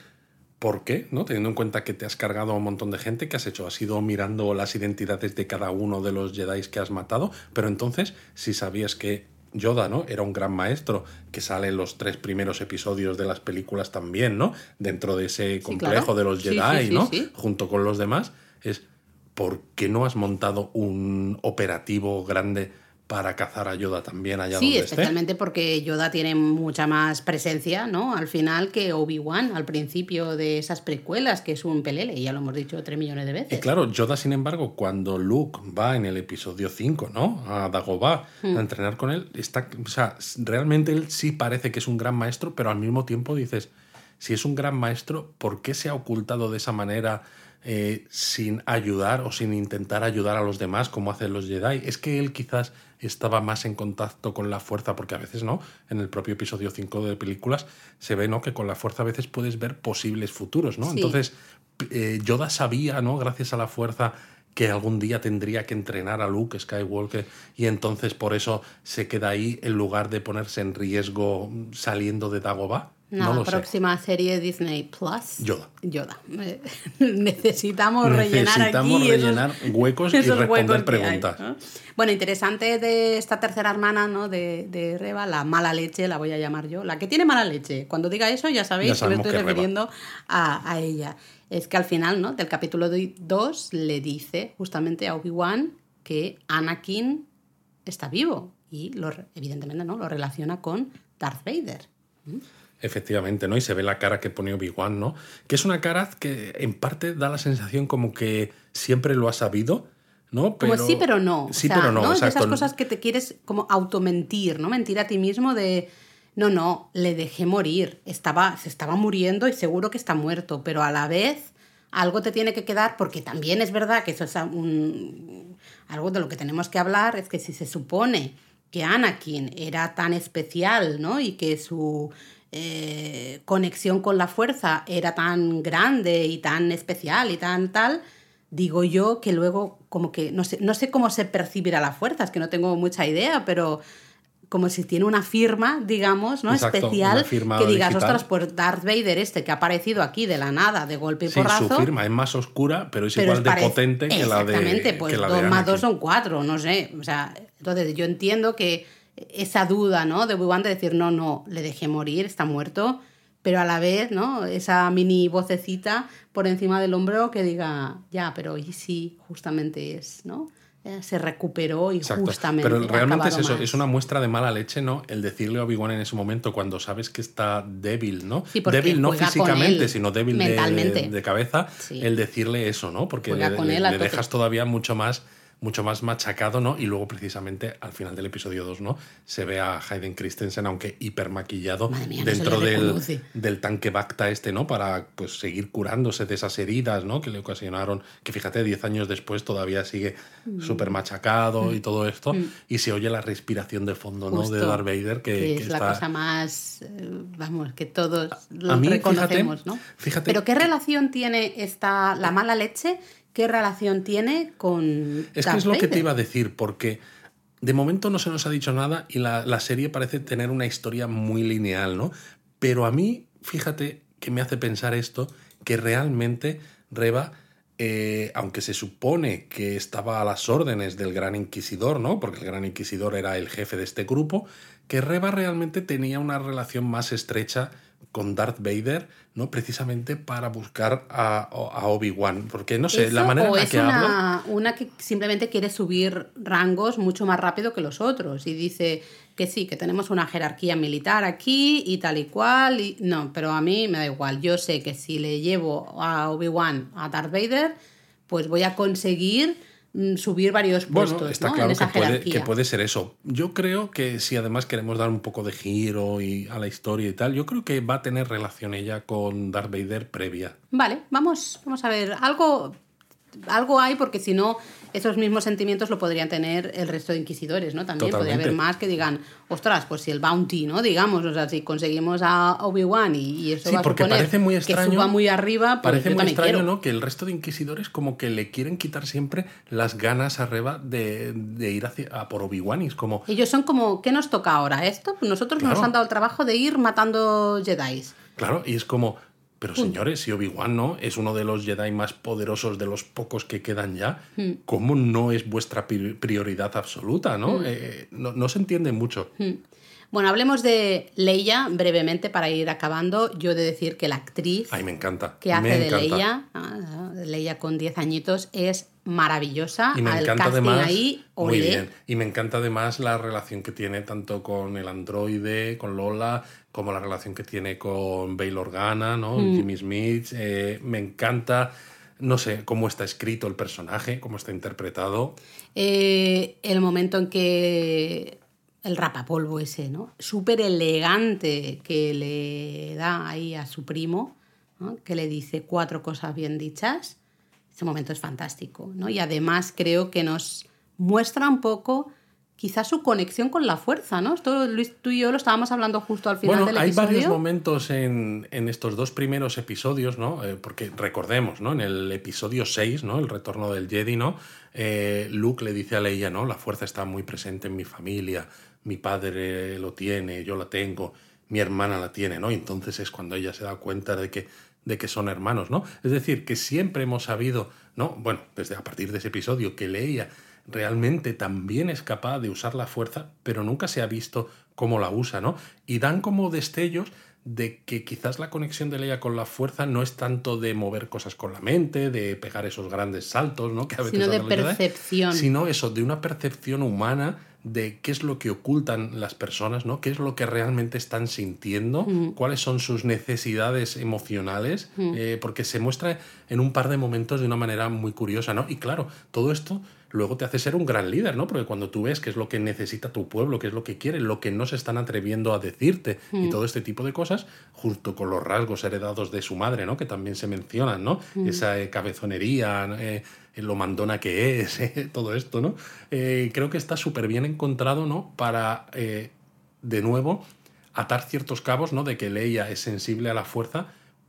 A: ¿por qué? ¿No? Teniendo en cuenta que te has cargado a un montón de gente, que has hecho? Has ido mirando las identidades de cada uno de los Jedi que has matado, pero entonces, si sabías que Yoda, ¿no? Era un gran maestro que sale en los tres primeros episodios de las películas también, ¿no? Dentro de ese complejo
B: claro.
A: de los Jedi,
B: sí, sí,
A: ¿no? Junto con los demás, es ¿por qué no has montado un operativo grande para cazar a Yoda también allá
B: Sí,
A: donde esté?
B: especialmente porque Yoda tiene mucha más presencia, ¿no? Al final que Obi-Wan al principio de esas precuelas, que es un pelele, y ya lo hemos dicho tres millones de veces.
A: Y claro, Yoda, sin embargo, cuando Luke va en el episodio 5, ¿no? A Dagobah
B: Hmm.
A: a entrenar con él, está, o sea, realmente él sí parece que es un gran maestro, pero al mismo tiempo dices, si es un gran maestro, ¿por qué se ha ocultado de esa manera eh, sin ayudar o sin intentar ayudar a los demás como hacen los Jedi? Es que él quizás estaba más en contacto con la fuerza, porque a veces, ¿no? En el propio episodio 5 de películas se ve, ¿no? Que con la fuerza a veces puedes ver posibles futuros, ¿no?
B: Sí.
A: Entonces, eh, Yoda sabía, ¿no? Gracias a la fuerza que algún día tendría que entrenar a Luke Skywalker y entonces por eso se queda ahí en lugar de ponerse en riesgo saliendo de Dagobah. No lo sé.
B: próxima serie Disney Plus.
A: Yoda.
B: Yoda. Eh, Necesitamos rellenar
A: Necesitamos
B: aquí esos-
A: rellenar huecos y
B: esos
A: responder
B: huecos que hay,
A: preguntas.
B: ¿no? Bueno, interesante de esta tercera hermana, ¿no? De, de Reba, la mala leche, la voy a llamar yo. La que tiene mala leche. Cuando diga eso, ya sabéis
A: Ya
B: que me estoy
A: que
B: refiriendo a, a ella. Es que al final, ¿no? Del capítulo 2 le dice justamente a Obi-Wan que Anakin está vivo. Y lo, evidentemente, ¿no? Lo relaciona con Darth Vader.
A: Efectivamente, ¿no? Y se ve la cara que pone Obi-Wan, ¿no? Que es una cara que en parte da la sensación como que siempre lo ha sabido, ¿no?
B: Como sí, pero no. O
A: Sí,
B: sea,
A: pero no,
B: Es de esas cosas que te quieres como automentir, ¿no? Mentir a ti mismo de. No, no, le dejé morir. Estaba, se estaba muriendo y seguro que está muerto, pero a la vez algo te tiene que quedar, porque también es verdad que eso es un, algo de lo que tenemos que hablar, es que si se supone que Anakin era tan especial, ¿no? Y que su eh, conexión con la fuerza era tan grande y tan especial y tan tal, digo yo que luego como que no sé, no sé cómo se percibirá la fuerza, es que no tengo mucha idea, pero como si tiene una firma, digamos, ¿no?
A: Exacto,
B: Especial, que digas,
A: digital.
B: ostras, pues Darth Vader este que ha aparecido aquí de la nada, de golpe y
A: Sí,
B: porrazo.
A: su firma es más oscura, pero es
B: pero
A: igual
B: es
A: de potente que la de.
B: Exactamente, pues
A: que la de
B: dos más
A: Anakin.
B: dos son cuatro, no sé. O sea, entonces yo entiendo que esa duda, ¿no? De Obi-Wan de decir, no, no, le dejé morir, está muerto, pero a la vez, ¿no? Esa mini vocecita por encima del hombro que diga, ya, pero y si justamente es, ¿no? Eh, Se recuperó y
A: Exacto.
B: justamente.
A: Pero realmente es eso, es una muestra de mala leche, ¿no? El decirle a Obi-Wan en ese momento cuando sabes que está débil, ¿no?
B: Sí,
A: débil no físicamente, sino débil de, cabeza,
B: Sí.
A: el decirle eso, ¿no? Porque le, dejas todavía mucho más mucho más machacado, ¿no? Y luego precisamente al final del episodio 2, ¿no? Se ve a Hayden Christensen, aunque hiper maquillado,
B: mía,
A: dentro del, del tanque Bacta este, ¿no? Para pues seguir curándose de esas heridas, ¿no? Que le ocasionaron, que fíjate, 10 años después todavía sigue
B: Mm.
A: súper machacado y todo esto, y se oye la respiración de fondo, ¿no? De Darth Vader, que,
B: que
A: que
B: es la
A: está...
B: cosa más, eh, vamos, que todos lo
A: a mí,
B: reconocemos,
A: fíjate,
B: ¿no?
A: fíjate
B: Pero ¿qué relación tiene esta, la mala leche? ¿Qué relación tiene con
A: Es que es lo que te iba a decir, porque de momento no se nos ha dicho nada y la, la serie parece tener una historia muy lineal, ¿no? Pero a mí, fíjate que me hace pensar esto, que realmente Reba, eh, aunque se supone que estaba a las órdenes del Gran Inquisidor, ¿no? Porque el Gran Inquisidor era el jefe de este grupo, que Reba realmente tenía una relación más estrecha con Darth Vader, ¿no? Precisamente para buscar a, a Obi-Wan. Porque, no sé,
B: ¿Eso
A: la manera
B: o
A: en la
B: es
A: que habla...
B: una, una que simplemente quiere subir rangos mucho más rápido que los otros y dice que sí, que tenemos una jerarquía militar aquí y tal y cual. Y... No, pero a mí me da igual. Yo sé que si le llevo a Obi-Wan a Darth Vader, pues voy a conseguir subir varios puestos
A: Bueno, está
B: ¿no?
A: claro
B: en esa
A: que puede, que puede ser eso. Yo creo que si además queremos dar un poco de giro y a la historia y tal, yo creo que va a tener relación ella con Darth Vader previa.
B: Vale, vamos, vamos a ver. Algo, algo hay porque si no, esos mismos sentimientos lo podrían tener el resto de inquisidores, ¿no? También podría
A: Totalmente.
B: haber más que digan, ostras, pues si el bounty, ¿no? Digamos, o sea, si conseguimos a Obi-Wan y, y eso
A: Sí,
B: va a
A: porque parece muy
B: que
A: extraño.
B: suba muy arriba, pues
A: parece muy extraño,
B: quiero.
A: ¿no? Que el resto de inquisidores como que le quieren quitar siempre las ganas a Reba de, de ir hacia, a por Obi-Wan. Y es como,
B: Ellos son como, ¿qué nos toca ahora? Esto, nosotros nos
A: Claro.
B: han dado el trabajo de ir matando Jedi.
A: claro, y es como, pero señores, si Obi-Wan no es uno de los Jedi más poderosos de los pocos que quedan ya,
B: Hmm.
A: ¿cómo no es vuestra pri- prioridad absoluta, no? Eh, no? no se entiende mucho.
B: Bueno, hablemos de Leia brevemente para ir acabando. Yo he de decir que la actriz
A: Ay, me encanta.
B: que hace
A: me
B: de
A: encanta.
B: Leia, ah, Leia con 10 añitos, es maravillosa.
A: Y me encanta además.
B: ahí,
A: muy bien. Y me encanta además la relación que tiene tanto con el androide, con Lola, como la relación que tiene con Bail Organa, ¿no?
B: Mm.
A: Jimmy Smith. Eh, me encanta. No sé cómo está escrito el personaje, cómo está interpretado.
B: Eh, el momento en que el rapapolvo ese, ¿no? Súper elegante que le da ahí a su primo, ¿no? que le dice cuatro cosas bien dichas. Ese momento es fantástico, ¿no? Y además creo que nos muestra un poco quizás su conexión con la fuerza, ¿no? Esto Luis, tú y yo lo estábamos hablando justo al final
A: Bueno,
B: del
A: hay
B: episodio.
A: varios momentos en, en estos dos primeros episodios, ¿no? Eh, porque recordemos, ¿no? En el episodio 6, ¿no? El retorno del Jedi, ¿no? Eh, Luke le dice a Leia, ¿no? La fuerza está muy presente en mi familia, mi padre lo tiene, yo la tengo, mi hermana la tiene, ¿no? Y entonces es cuando ella se da cuenta de que, de que son hermanos, ¿no? Es decir, que siempre hemos sabido, ¿no? Bueno, desde a partir de ese episodio, que Leia realmente también es capaz de usar la fuerza, pero nunca se ha visto cómo la usa, ¿no? Y dan como destellos de que quizás la conexión de Leia con la fuerza no es tanto de mover cosas con la mente, de pegar esos grandes saltos, ¿no? Que a veces
B: Sino de percepción.
A: sino eso, de una percepción humana de qué es lo que ocultan las personas, ¿no? ¿Qué es lo que realmente están sintiendo? ¿Cuáles son sus necesidades emocionales? Eh, porque se muestra en un par de momentos de una manera muy curiosa, ¿no? Y claro, todo esto luego te hace ser un gran líder, ¿no? Porque cuando tú ves qué es lo que necesita tu pueblo, qué es lo que quiere, lo que no se están atreviendo a decirte y todo este tipo de cosas, junto con los rasgos heredados de su madre, ¿no? Que también se mencionan, ¿no? Esa eh, cabezonería, eh, lo mandona que es, eh, todo esto, ¿no? Creo que está súper bien encontrado, ¿no? Para, de nuevo, atar ciertos cabos, ¿no? De que Leia es sensible a la fuerza,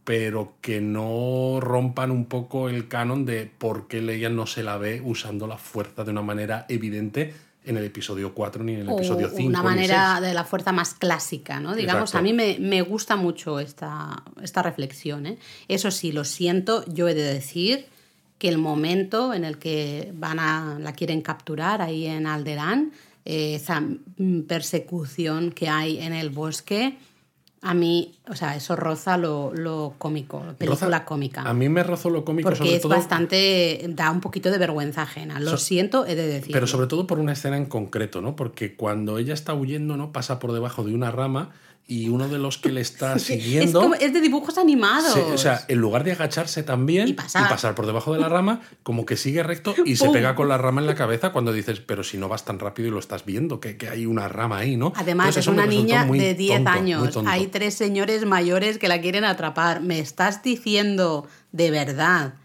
A: pero que no rompan un poco el canon de por qué Leia no se la ve usando la fuerza de una manera evidente en el episodio 4 ni en el episodio 5.
B: Una manera de la fuerza más clásica, ¿no? Digamos, a mí me, me, gusta mucho esta, esta reflexión. ¿eh? Eso sí, lo siento, yo he de decir que el momento en el que van a, la quieren capturar ahí en Alderán, eh, esa persecución que hay en el bosque, a mí, o sea, eso roza lo, lo cómico, película cómica.
A: A mí me rozó lo cómico
B: Porque es bastante. da un poquito de vergüenza ajena. Lo siento, he de decir.
A: Pero sobre todo por una escena en concreto, ¿no? Porque cuando ella está huyendo, ¿no? Pasa por debajo de una rama y uno de los que le está siguiendo.
B: Es, de dibujos animados.
A: o sea, en lugar de agacharse también y pasar. por debajo de la rama, como que sigue recto y se pega con la rama en la cabeza cuando dices, pero si no vas tan rápido y lo estás viendo, que, que hay una rama ahí, ¿no?
B: Además, es una niña de 10 años. Hay tres señores mayores que la quieren atrapar. ¿Me estás diciendo de verdad?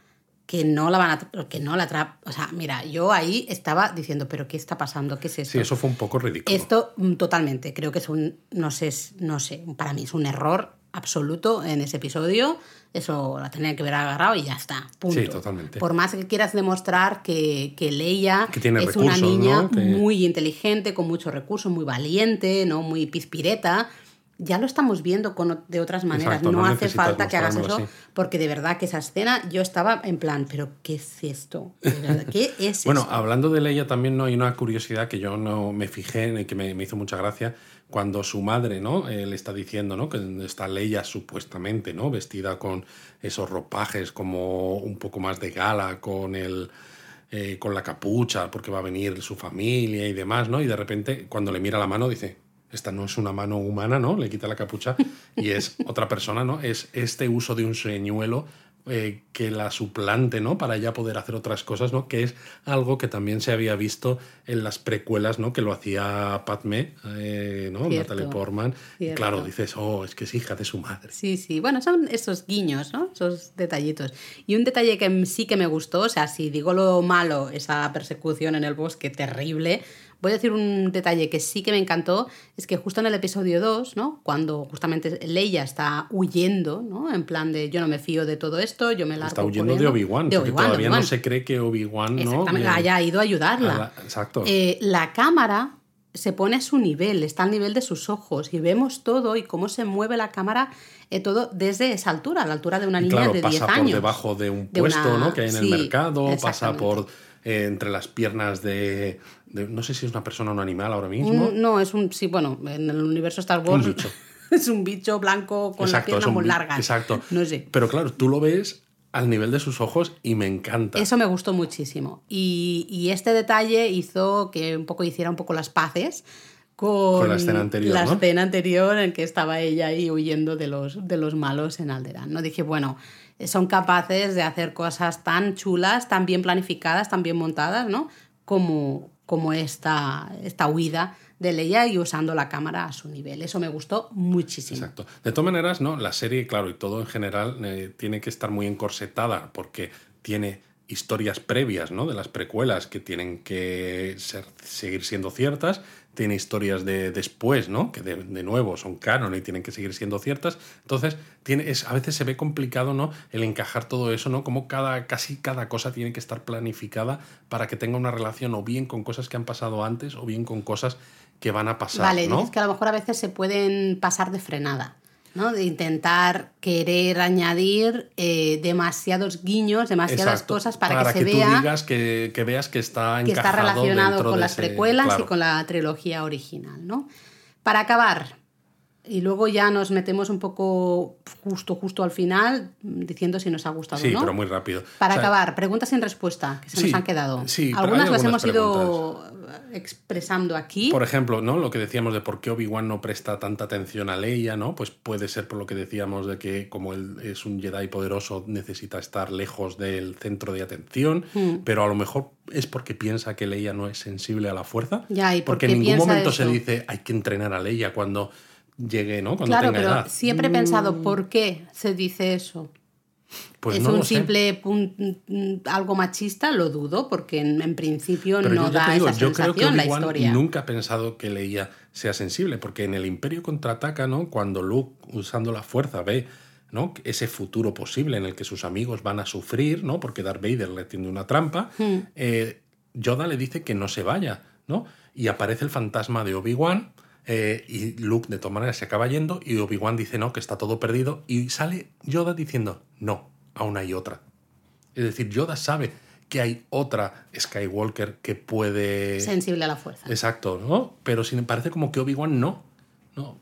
B: Que no la van a que no la o sea mira yo ahí estaba diciendo pero qué está pasando qué es esto
A: sí eso fue un poco ridículo.
B: Esto mm, totalmente creo que es un no sé no sé para mí es un error absoluto en ese episodio eso la tenía que haber agarrado y ya está punto.
A: sí totalmente.
B: Por más que quieras demostrar que, que Leia es una niña muy inteligente con muchos recursos muy valiente no muy pispireta ya lo estamos viendo con, de otras maneras. no, hace falta que hagas eso, porque de verdad que esa escena yo estaba en plan, pero ¿qué es esto? ¿Qué es
A: bueno, hablando de Leia también no hay una curiosidad que yo no me fijé en y que me, hizo mucha gracia cuando su madre, ¿no? Eh, le está diciendo, ¿no? Que está Leia supuestamente, ¿no? Vestida con esos ropajes como un poco más de gala, con el... Eh, con la capucha, porque va a venir su familia y demás, ¿no? Y de repente, cuando le mira la mano, dice, esta no es una mano humana, ¿no? Le quita la capucha y es otra persona, ¿no? Es este uso de un señuelo eh, que la suplante, ¿no? Para ya poder hacer otras cosas, ¿no? Que es algo que también se había visto en las precuelas, ¿no? Que lo hacía Padme, eh, ¿no? Natalie Portman. claro, dices, oh, es que es hija de su madre.
B: Sí, sí. Bueno, son esos guiños, ¿no? Esos detallitos. Y un detalle que sí que me gustó, o sea, si digo lo malo, esa persecución en el bosque terrible, Voy a decir un detalle que sí que me encantó, es que justo en el episodio 2, ¿no? Cuando justamente Leia está huyendo, ¿no? En plan de yo no me fío de todo esto, yo me la
A: Está huyendo de Obi-Wan, porque todavía no se cree que Obi-Wan ¿no?
B: haya ido a ayudarla.
A: exacto.
B: Eh, la cámara se pone a su nivel, está al nivel de sus ojos y vemos todo y cómo se mueve la cámara eh, todo desde esa altura, a la altura de una niña de 10 años.
A: pasa por debajo de un puesto ¿no? que hay en el mercado, pasa por eh, entre las piernas de, No sé si es una persona o un animal ahora mismo.
B: no, es un. Sí, bueno, en el universo Star Wars. Un bicho. es un bicho blanco con las piernas muy largas.
A: Exacto.
B: No sé.
A: Pero claro, tú lo ves al nivel de sus ojos y me encanta.
B: Eso me gustó muchísimo. Y, y este detalle hizo que un poco hiciera un poco las paces con,
A: la escena anterior.
B: La escena anterior en que estaba ella ahí huyendo de los, de los malos en Alderaan. ¿no? Dije, bueno, son capaces de hacer cosas tan chulas, tan bien planificadas, tan bien montadas, ¿no? Como, como esta, esta huida de Leia y usando la cámara a su nivel. Eso me gustó muchísimo.
A: Exacto. De todas maneras, ¿no? La serie, claro, y todo en general, eh, tiene que estar muy encorsetada porque tiene historias previas, ¿no? De las precuelas que tienen que seguir siendo ciertas tiene historias de después, ¿no? Que de, nuevo son canon y tienen que seguir siendo ciertas. Entonces, tiene, es, a veces se ve complicado, ¿no? El encajar todo eso, ¿no? Como cada, casi cada cosa tiene que estar planificada para que tenga una relación o bien con cosas que han pasado antes o bien con cosas que van a pasar.
B: Vale,
A: ¿no?
B: dices que a lo mejor a veces se pueden pasar de frenada. ¿No? de intentar querer añadir eh, demasiados guiños, demasiadas cosas para, que se
A: tú
B: vea
A: digas que, que, veas que está
B: que está relacionado con las precuelas y con la trilogía original, ¿no? Para acabar, y luego ya nos metemos un poco justo, justo al final, diciendo si nos ha gustado
A: sí,
B: o no.
A: pero muy rápido.
B: Para acabar, preguntas sin respuesta, que se nos han quedado.
A: Sí,
B: algunas las hemos ido expresando aquí.
A: Por ejemplo, ¿no? Lo que decíamos de por qué Obi-Wan no presta tanta atención a Leia, ¿no? Pues puede ser por lo que decíamos de que como él es un Jedi poderoso, necesita estar lejos del centro de atención, hmm. pero a lo mejor es porque piensa que Leia no es sensible a la fuerza.
B: Ya, ¿y
A: porque en ningún momento se dice hay que entrenar a Leia cuando llegue, ¿no? Cuando
B: claro,
A: tenga
B: pero
A: edad.
B: siempre he pensado, mm. ¿por qué se dice eso?
A: Pues
B: ¿Es un simple algo machista? Lo dudo, porque en, principio no da
A: digo,
B: esa
A: yo
B: sensación
A: creo que
B: la historia.
A: Nunca ha pensado que Leia sea sensible, porque en el Imperio contraataca, ¿no? Cuando Luke, usando la fuerza, ve ¿no? ese futuro posible en el que sus amigos van a sufrir, ¿no? Porque Darth Vader le tiende una trampa, hmm. eh, Yoda le dice que no se vaya ¿no? Y aparece el fantasma de Obi-Wan eh, y Luke de todas maneras se acaba yendo y Obi-Wan dice no, que está todo perdido y sale Yoda diciendo no, aún hay otra. Es decir, Yoda sabe que hay otra Skywalker que puede...
B: Sensible a la fuerza.
A: Exacto, ¿no? Pero sin, parece como que Obi-Wan no. ¿No?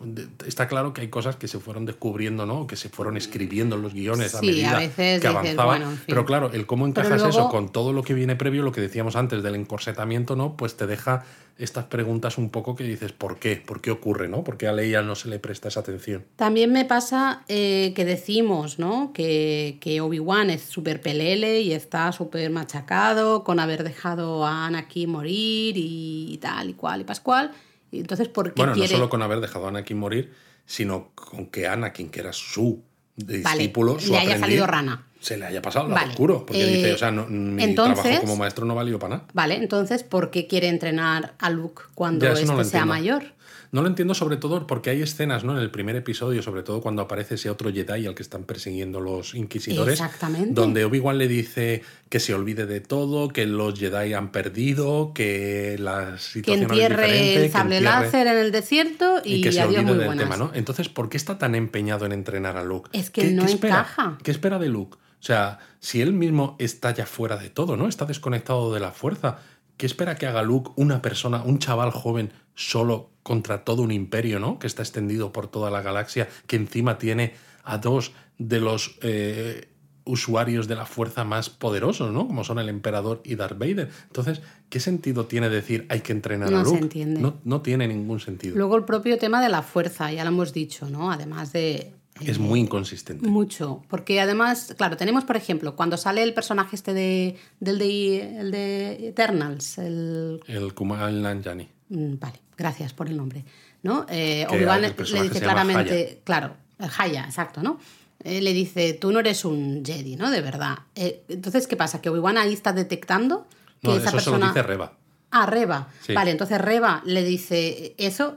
A: Está claro que hay cosas que se fueron descubriendo, ¿no? Que se fueron escribiendo en los guiones a medida que avanzaba. Pero claro, el cómo encajas eso con todo lo que viene previo, lo que decíamos antes del encorsetamiento, ¿no? Pues te deja estas preguntas un poco que dices, ¿por qué? ¿Por qué ocurre, no? ¿Por qué a Leia no se le presta esa atención?
B: También me pasa eh, que decimos, ¿no? Que, que Obi-Wan es súper pelele y está súper machacado con haber dejado a Anakin morir y tal y cual y pascual entonces, ¿por
A: bueno, no solo con haber dejado a Anakin morir, sino con que Anakin, que era su discípulo,
B: su le haya salido rana.
A: Se le haya pasado al oscuro. Porque dice, eh, o sea, mi trabajo como maestro no valió para nada.
B: Vale, entonces, ¿por qué quiere entrenar a Luke cuando este sea mayor?
A: No lo entiendo sobre todo porque hay escenas, ¿no? En el primer episodio, sobre todo cuando aparece ese otro Jedi al que están persiguiendo los inquisidores. Exactamente. Donde Obi-Wan le dice que se olvide de todo, que los Jedi han perdido, que la situación
B: que entierre el sable láser en el desierto y, que se olvide del tema, ¿no?
A: Entonces, ¿por qué está tan empeñado en entrenar a Luke?
B: Es que no encaja.
A: ¿Qué espera de Luke? O sea, si él mismo está ya fuera de todo, ¿no? Está desconectado de la fuerza. ¿Qué espera que haga Luke, una persona, un chaval joven, solo contra todo un imperio, ¿no? Que está extendido por toda la galaxia, que encima tiene a dos de los eh, usuarios de la fuerza más poderosos, ¿no? Como son el emperador y Darth Vader. Entonces, ¿qué sentido tiene decir hay que entrenar a Luke? Se entiende. No, no tiene ningún sentido.
B: Luego el propio tema de la fuerza, ya lo hemos dicho, ¿no? Además de
A: es muy inconsistente.
B: Mucho. Porque además, claro, tenemos, por ejemplo, cuando sale el personaje este de, del de, el de Eternals, el...
A: El Kumail Nanjiani.
B: Mm, vale, gracias por el nombre. ¿no? Eh, Obi-Wan le dice claramente, claro, el Haya, exacto, ¿no? Eh, le dice, tú no eres un Jedi, ¿no? De verdad. Eh, entonces, ¿qué pasa? Que Obi-Wan ahí está detectando que
A: no,
B: esa
A: eso persona... Se lo dice Reba.
B: Ah, Reba. Vale, entonces Reba le dice eso,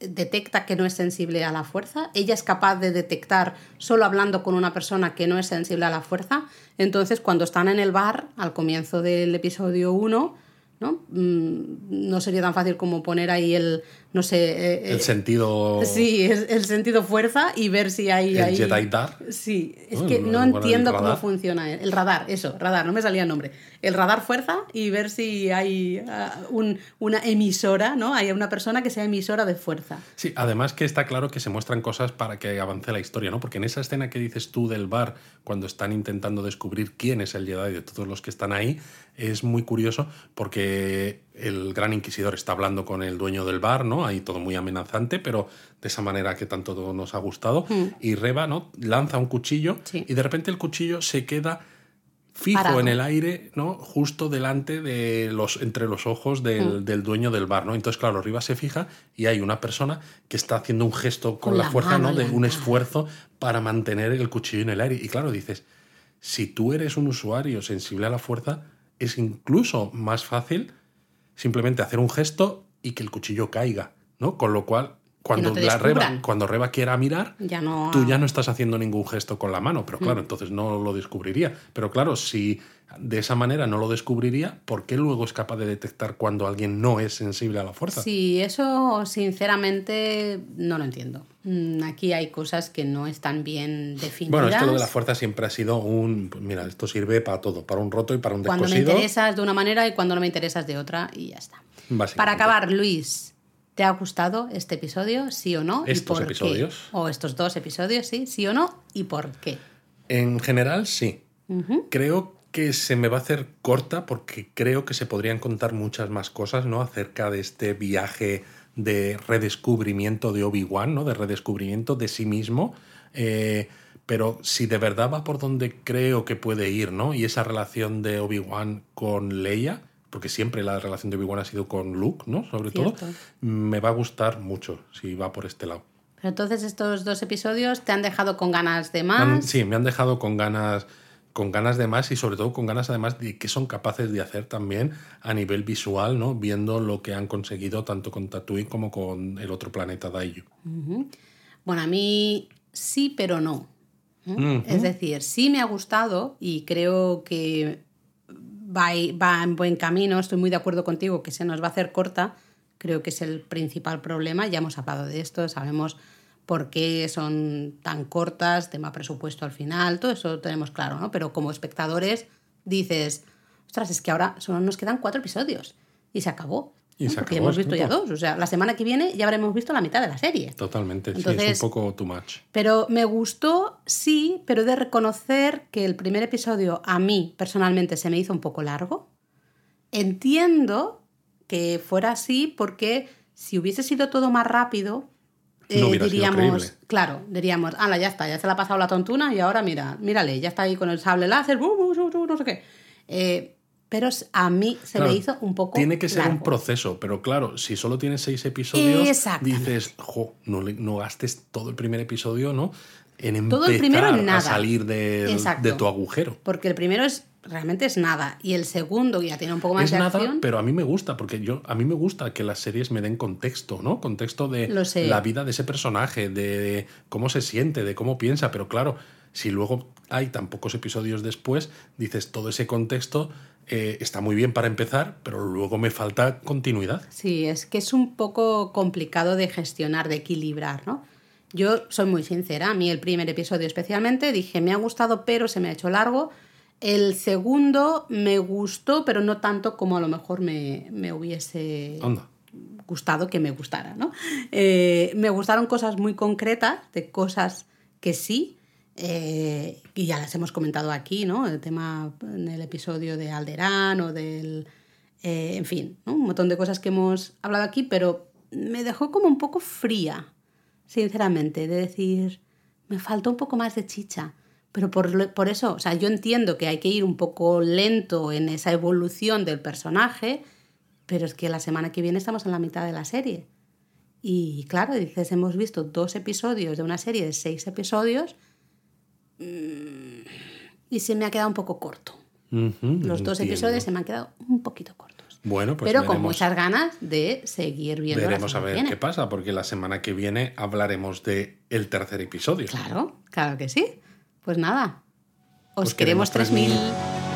B: detecta que no es sensible a la fuerza. Ella es capaz de detectar solo hablando con una persona que no es sensible a la fuerza. Entonces, cuando están en el bar, al comienzo del episodio 1, ¿no? Mm, no sería tan fácil como poner ahí el, no sé...
A: Eh, el eh, sentido...
B: Sí, el sentido fuerza y ver si hay...
A: El Jedi Dar.
B: Sí, es que no entiendo cómo funciona el radar, eso, radar, no me salía el nombre. El radar fuerza y ver si hay ah, un, una emisora, ¿no? Hay una persona que sea emisora de fuerza.
A: Sí, además que está claro que se muestran cosas para que avance la historia, ¿no? Porque en esa escena que dices tú del bar, cuando están intentando descubrir quién es el Jedi de todos los que están ahí, es muy curioso porque el gran inquisidor está hablando con el dueño del bar, ¿no? Ahí todo muy amenazante, pero de esa manera que tanto nos ha gustado. Hmm. Y Reba, ¿no? Lanza un cuchillo y de repente el cuchillo se queda fijo en el aire, ¿no? Justo delante de los, entre los ojos del, hmm. del, dueño del bar, ¿no? Entonces, claro, Reba se fija y hay una persona que está haciendo un gesto con, la, fuerza, ¿no? De un esfuerzo para mantener el cuchillo en el aire. Y claro, dices, si tú eres un usuario sensible a la fuerza, es incluso más fácil simplemente hacer un gesto y que el cuchillo caiga, ¿no? Con lo cual, cuando, la Reba, cuando Reba quiera mirar, tú ya no estás haciendo ningún gesto con la mano, pero claro, mm. entonces no lo descubriría. Pero claro, si de esa manera no lo descubriría, ¿por qué luego es capaz de detectar cuando alguien no es sensible a la fuerza?
B: Sí, eso sinceramente no lo entiendo. Mm, aquí hay cosas que no están bien definidas.
A: Bueno, esto de la fuerza siempre ha sido un... Pues mira, esto sirve para todo, para un roto y para un
B: descosido. Cuando me interesas de una manera y cuando no me interesas de otra y ya está. Para acabar, Luis, ¿te ha gustado este episodio, sí o no?
A: ¿Estos episodios?
B: O estos dos episodios, sí, sí o no, y por qué.
A: En general, sí. Creo que se me va a hacer corta porque creo que se podrían contar muchas más cosas, ¿no? Acerca de este viaje de redescubrimiento de Obi-Wan, ¿no? De redescubrimiento de sí mismo. Eh, pero si de verdad va por donde creo que puede ir, ¿no? Y esa relación de Obi-Wan con Leia, porque siempre la relación de Obi-Wan ha sido con Luke, ¿no? Sobre todo, me va a gustar mucho si va por este lado.
B: Pero entonces estos dos episodios te han dejado con ganas de más.
A: sí, me han dejado con ganas con ganas de más y sobre todo con ganas además de qué son capaces de hacer también a nivel visual, ¿no? Viendo lo que han conseguido tanto con Tatooine como con el otro planeta Daiyu.
B: Bueno, a mí sí, pero no. Es decir, sí me ha gustado y creo que va, va en buen camino. Estoy muy de acuerdo contigo que se nos va a hacer corta. Creo que es el principal problema. Ya hemos hablado de esto, sabemos por qué son tan cortas, tema presupuesto al final, todo eso lo tenemos claro, ¿no? Pero como espectadores dices, ostras, es que ahora solo nos quedan cuatro episodios y se acabó.
A: Y se
B: Porque hemos visto ya dos. O sea, la semana que viene ya habremos visto la mitad de la serie.
A: Totalmente, sí, es
B: Entonces-
A: un poco too much.
B: Pero me gustó, sí, pero he de reconocer que el primer episodio a mí personalmente se me hizo un poco largo. Entiendo que fuera así porque si hubiese sido todo más rápido, eh,
A: No
B: diríamos, claro, diríamos, ala, ya está, ya se le ha pasado la tontuna y ahora mira, mírale, ya está ahí con el sable láser, bu, bu, bu, bu, no sé qué. Eh, pero a mí se
A: Claro,
B: me hizo un poco
A: Tiene que ser un proceso, pero claro, si solo tienes seis episodios, dices, jo, no, no gastes todo el primer episodio, ¿no? En empezar
B: Todo el primero en nada.
A: a salir
B: Exacto.
A: de tu agujero.
B: Porque el primero es realmente es nada y el segundo ya tiene un poco más
A: Es
B: de
A: nada,
B: acción.
A: pero a mí me gusta, porque yo a mí me gusta que las series me den contexto, ¿no? Contexto de la vida de ese personaje, de cómo se siente, de cómo piensa, pero claro, si luego hay tan pocos episodios después, dices todo ese contexto eh, está muy bien para empezar, pero luego me falta continuidad.
B: Sí, es que es un poco complicado de gestionar, de equilibrar, ¿no? Yo soy muy sincera, a mí el primer episodio especialmente dije, me ha gustado, pero se me ha hecho largo. El segundo me gustó, pero no tanto como a lo mejor me, me hubiese gustado que me gustara, ¿no? Eh, me gustaron cosas muy concretas, de cosas que sí, eh, y ya las hemos comentado aquí, ¿no? El tema en el episodio de Alderán o del... eh, en fin, ¿no? un montón de cosas que hemos hablado aquí, pero me dejó como un poco fría, sinceramente, de decir, me faltó un poco más de chicha. Pero por, por eso, o sea, yo entiendo que hay que ir un poco lento en esa evolución del personaje, pero es que la semana que viene estamos en la mitad de la serie. Y claro, dices, hemos visto dos episodios de una serie de seis episodios y se me ha quedado un poco corto. Los dos
A: entiendo.
B: episodios se me han quedado un poquito cortos.
A: Bueno, pues
B: pero con muchas ganas de seguir viendo. la
A: Veremos a ver qué pasa, porque la semana que viene hablaremos de el tercer episodio.
B: Claro, claro que sí. Pues nada, os
A: Os
B: queremos
A: queremos
B: 3000.